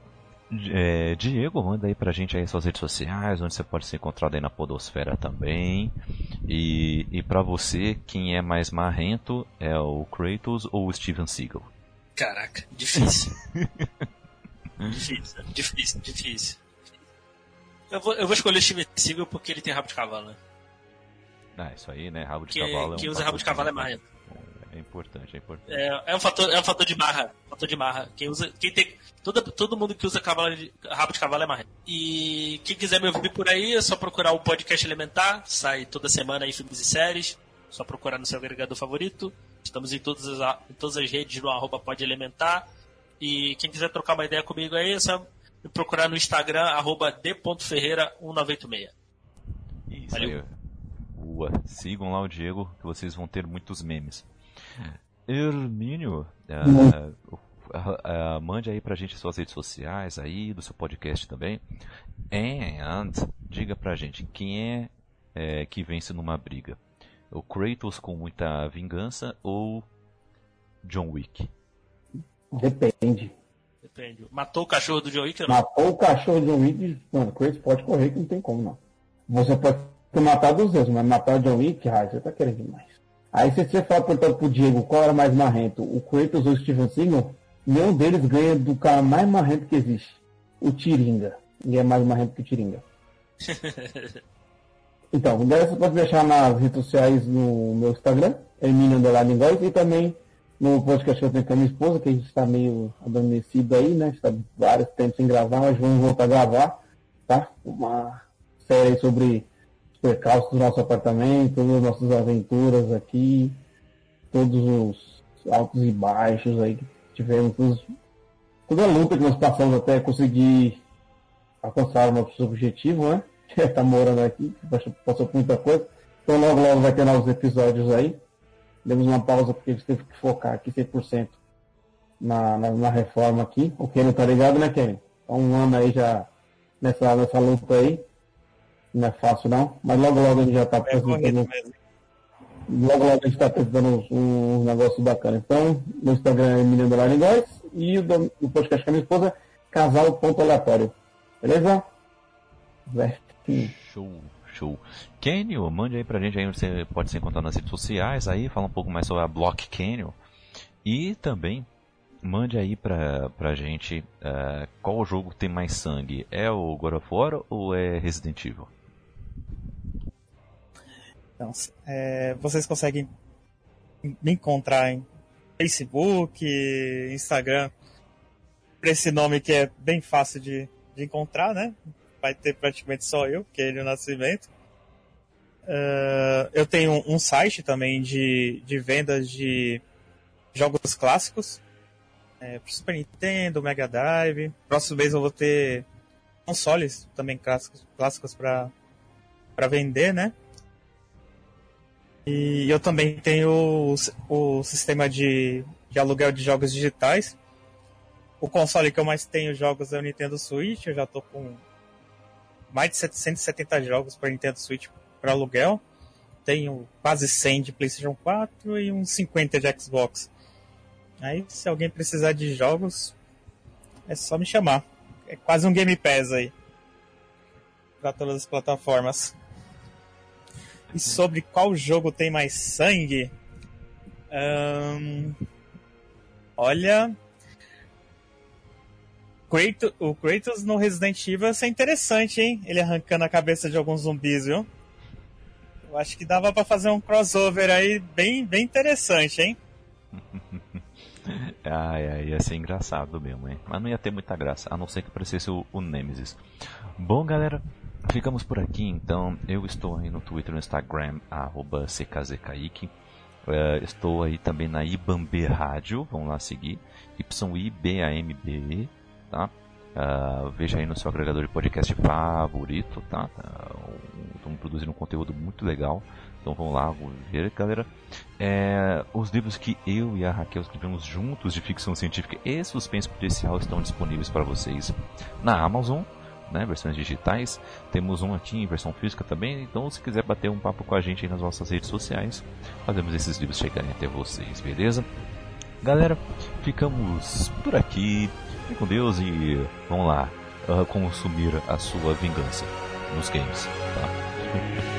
é, Diego, manda aí pra gente aí suas redes sociais, onde você pode ser encontrado aí na Podosfera também. E, e pra você, quem é mais marrento é o Kratos ou o Steven Seagal? Caraca, difícil. difícil, difícil, difícil. Eu vou, eu vou escolher o Steven Seagal porque ele tem rabo de cavalo, né? Ah, isso aí, né? Rabo de Quem- cavalo. é um quem usa fator rabo de cavalo é marrento. É importante, é importante. É, é um fator, é um fator de marra, fator de marra. Quem usa, quem tem, todo, todo mundo que usa cavalo de, rabo de cavalo é marrento. E quem quiser me ouvir por aí, é só procurar o podcast Elementar, sai toda semana aí filmes e séries. Só procurar no seu agregador favorito. Estamos em todas as, em todas as redes no arroba pode elementar. E quem quiser trocar uma ideia comigo aí, é só me procurar no Instagram, arroba d.ferreira1986. Isso Valeu. aí. Boa. Sigam lá o Diego que vocês vão ter muitos memes. Hermínio, ah, ah, ah, mande aí pra gente suas redes sociais aí, do seu podcast também. And diga pra gente quem é, é, que vence numa briga. O Kratos com muita vingança ou John Wick? Depende. Depende. Matou o cachorro do John Wick? Não. Matou o cachorro de um Wick, mano, Kratos pode correr que não tem como não. Você pode ter matado os dois, mas matar o John Wick, ah, você tá querendo demais. Aí se você falar perguntando pro Diego qual era mais marrento, o Kratos ou o Steven Seagal, nenhum deles ganha do cara mais marrento que existe. O Tiringa. Ninguém é mais marrento que o Tiringa. Então, você pode deixar nas redes sociais no meu Instagram, Emílio Underline Góes, e também no podcast que eu tenho com a minha esposa, que a gente está meio adormecido aí, né? Está vários tempos sem gravar, mas vamos voltar a gravar, tá? Uma série sobre percalços do nosso apartamento, todas as nossas aventuras aqui, todos os altos e baixos aí que tivemos, todos- toda a luta que nós passamos até conseguir alcançar o nosso objetivo, né? Que tá morando aqui, passou, por muita coisa. Então logo logo vai ter novos episódios aí. Demos uma pausa porque a gente teve que focar aqui 100% na, na, na reforma aqui. O Kenny tá ligado, né, Kenny? Há um ano aí já nessa, nessa luta aí. Não é fácil não, mas logo logo a gente já tá É apresentando. Logo logo a gente tá apresentando uns, uns negócios bacanas. Então, no Instagram é Underline Góes e o, do- o podcast com a minha esposa, casal.aleatório. Beleza? Veste. Show, show. Kenio, mande aí pra gente aí onde você pode se encontrar nas redes sociais aí, fala um pouco mais sobre a Block Kenio. E também mande aí pra, pra gente eh, qual jogo tem mais sangue. É o God of War ou é Resident Evil? Então, é, vocês conseguem me encontrar em Facebook, Instagram, por esse nome que é bem fácil de, de encontrar, né? Vai ter praticamente só eu, que é ele o Nascimento. Ah, eu tenho um site também de, de vendas de jogos clássicos. É, Super Nintendo, Mega Drive. Próximo mês eu vou ter consoles também clássicos, clássicos para vender, né? E eu também tenho o, o sistema de, de aluguel de jogos digitais. O console que eu mais tenho jogos é o Nintendo Switch. Eu já tô com mais de 770 jogos para Nintendo Switch para aluguel. Tenho quase 100 de PlayStation 4 e uns 50 de Xbox. Aí, se alguém precisar de jogos, é só me chamar. É quase um Game Pass aí. Para todas as plataformas. E sobre qual jogo tem mais sangue? Ahn, olha. Kratos, o Kratos no Resident Evil ia ser interessante, hein? Ele arrancando a cabeça de alguns zumbis, viu? Eu acho que dava pra fazer um crossover aí bem, bem interessante, hein? Ai, ai, ia ser engraçado mesmo, hein? Mas não ia ter muita graça, a não ser que aparecesse o, o Nemesis. Bom, galera, ficamos por aqui então. Eu estou aí no Twitter no Instagram, arroba CKZKaique. Eh, estou aí também na Ibambe Rádio, vamos lá seguir. YIBAMBE, tá? Ah, veja aí no seu agregador de podcast favorito, tá? Tá, Estamos produzindo um conteúdo muito legal. Então vamos lá, vamos ver, galera. É, os livros que eu e a Raquel escrevemos juntos de ficção científica e suspense policial estão disponíveis para vocês na Amazon, né, versões digitais. Temos um aqui em versão física também. Então, se quiser bater um papo com a gente nas nossas redes sociais, fazemos esses livros chegarem até vocês, beleza? Galera, ficamos por aqui. Fique com Deus e vamos lá ah, consumir a sua vingança nos games, tá?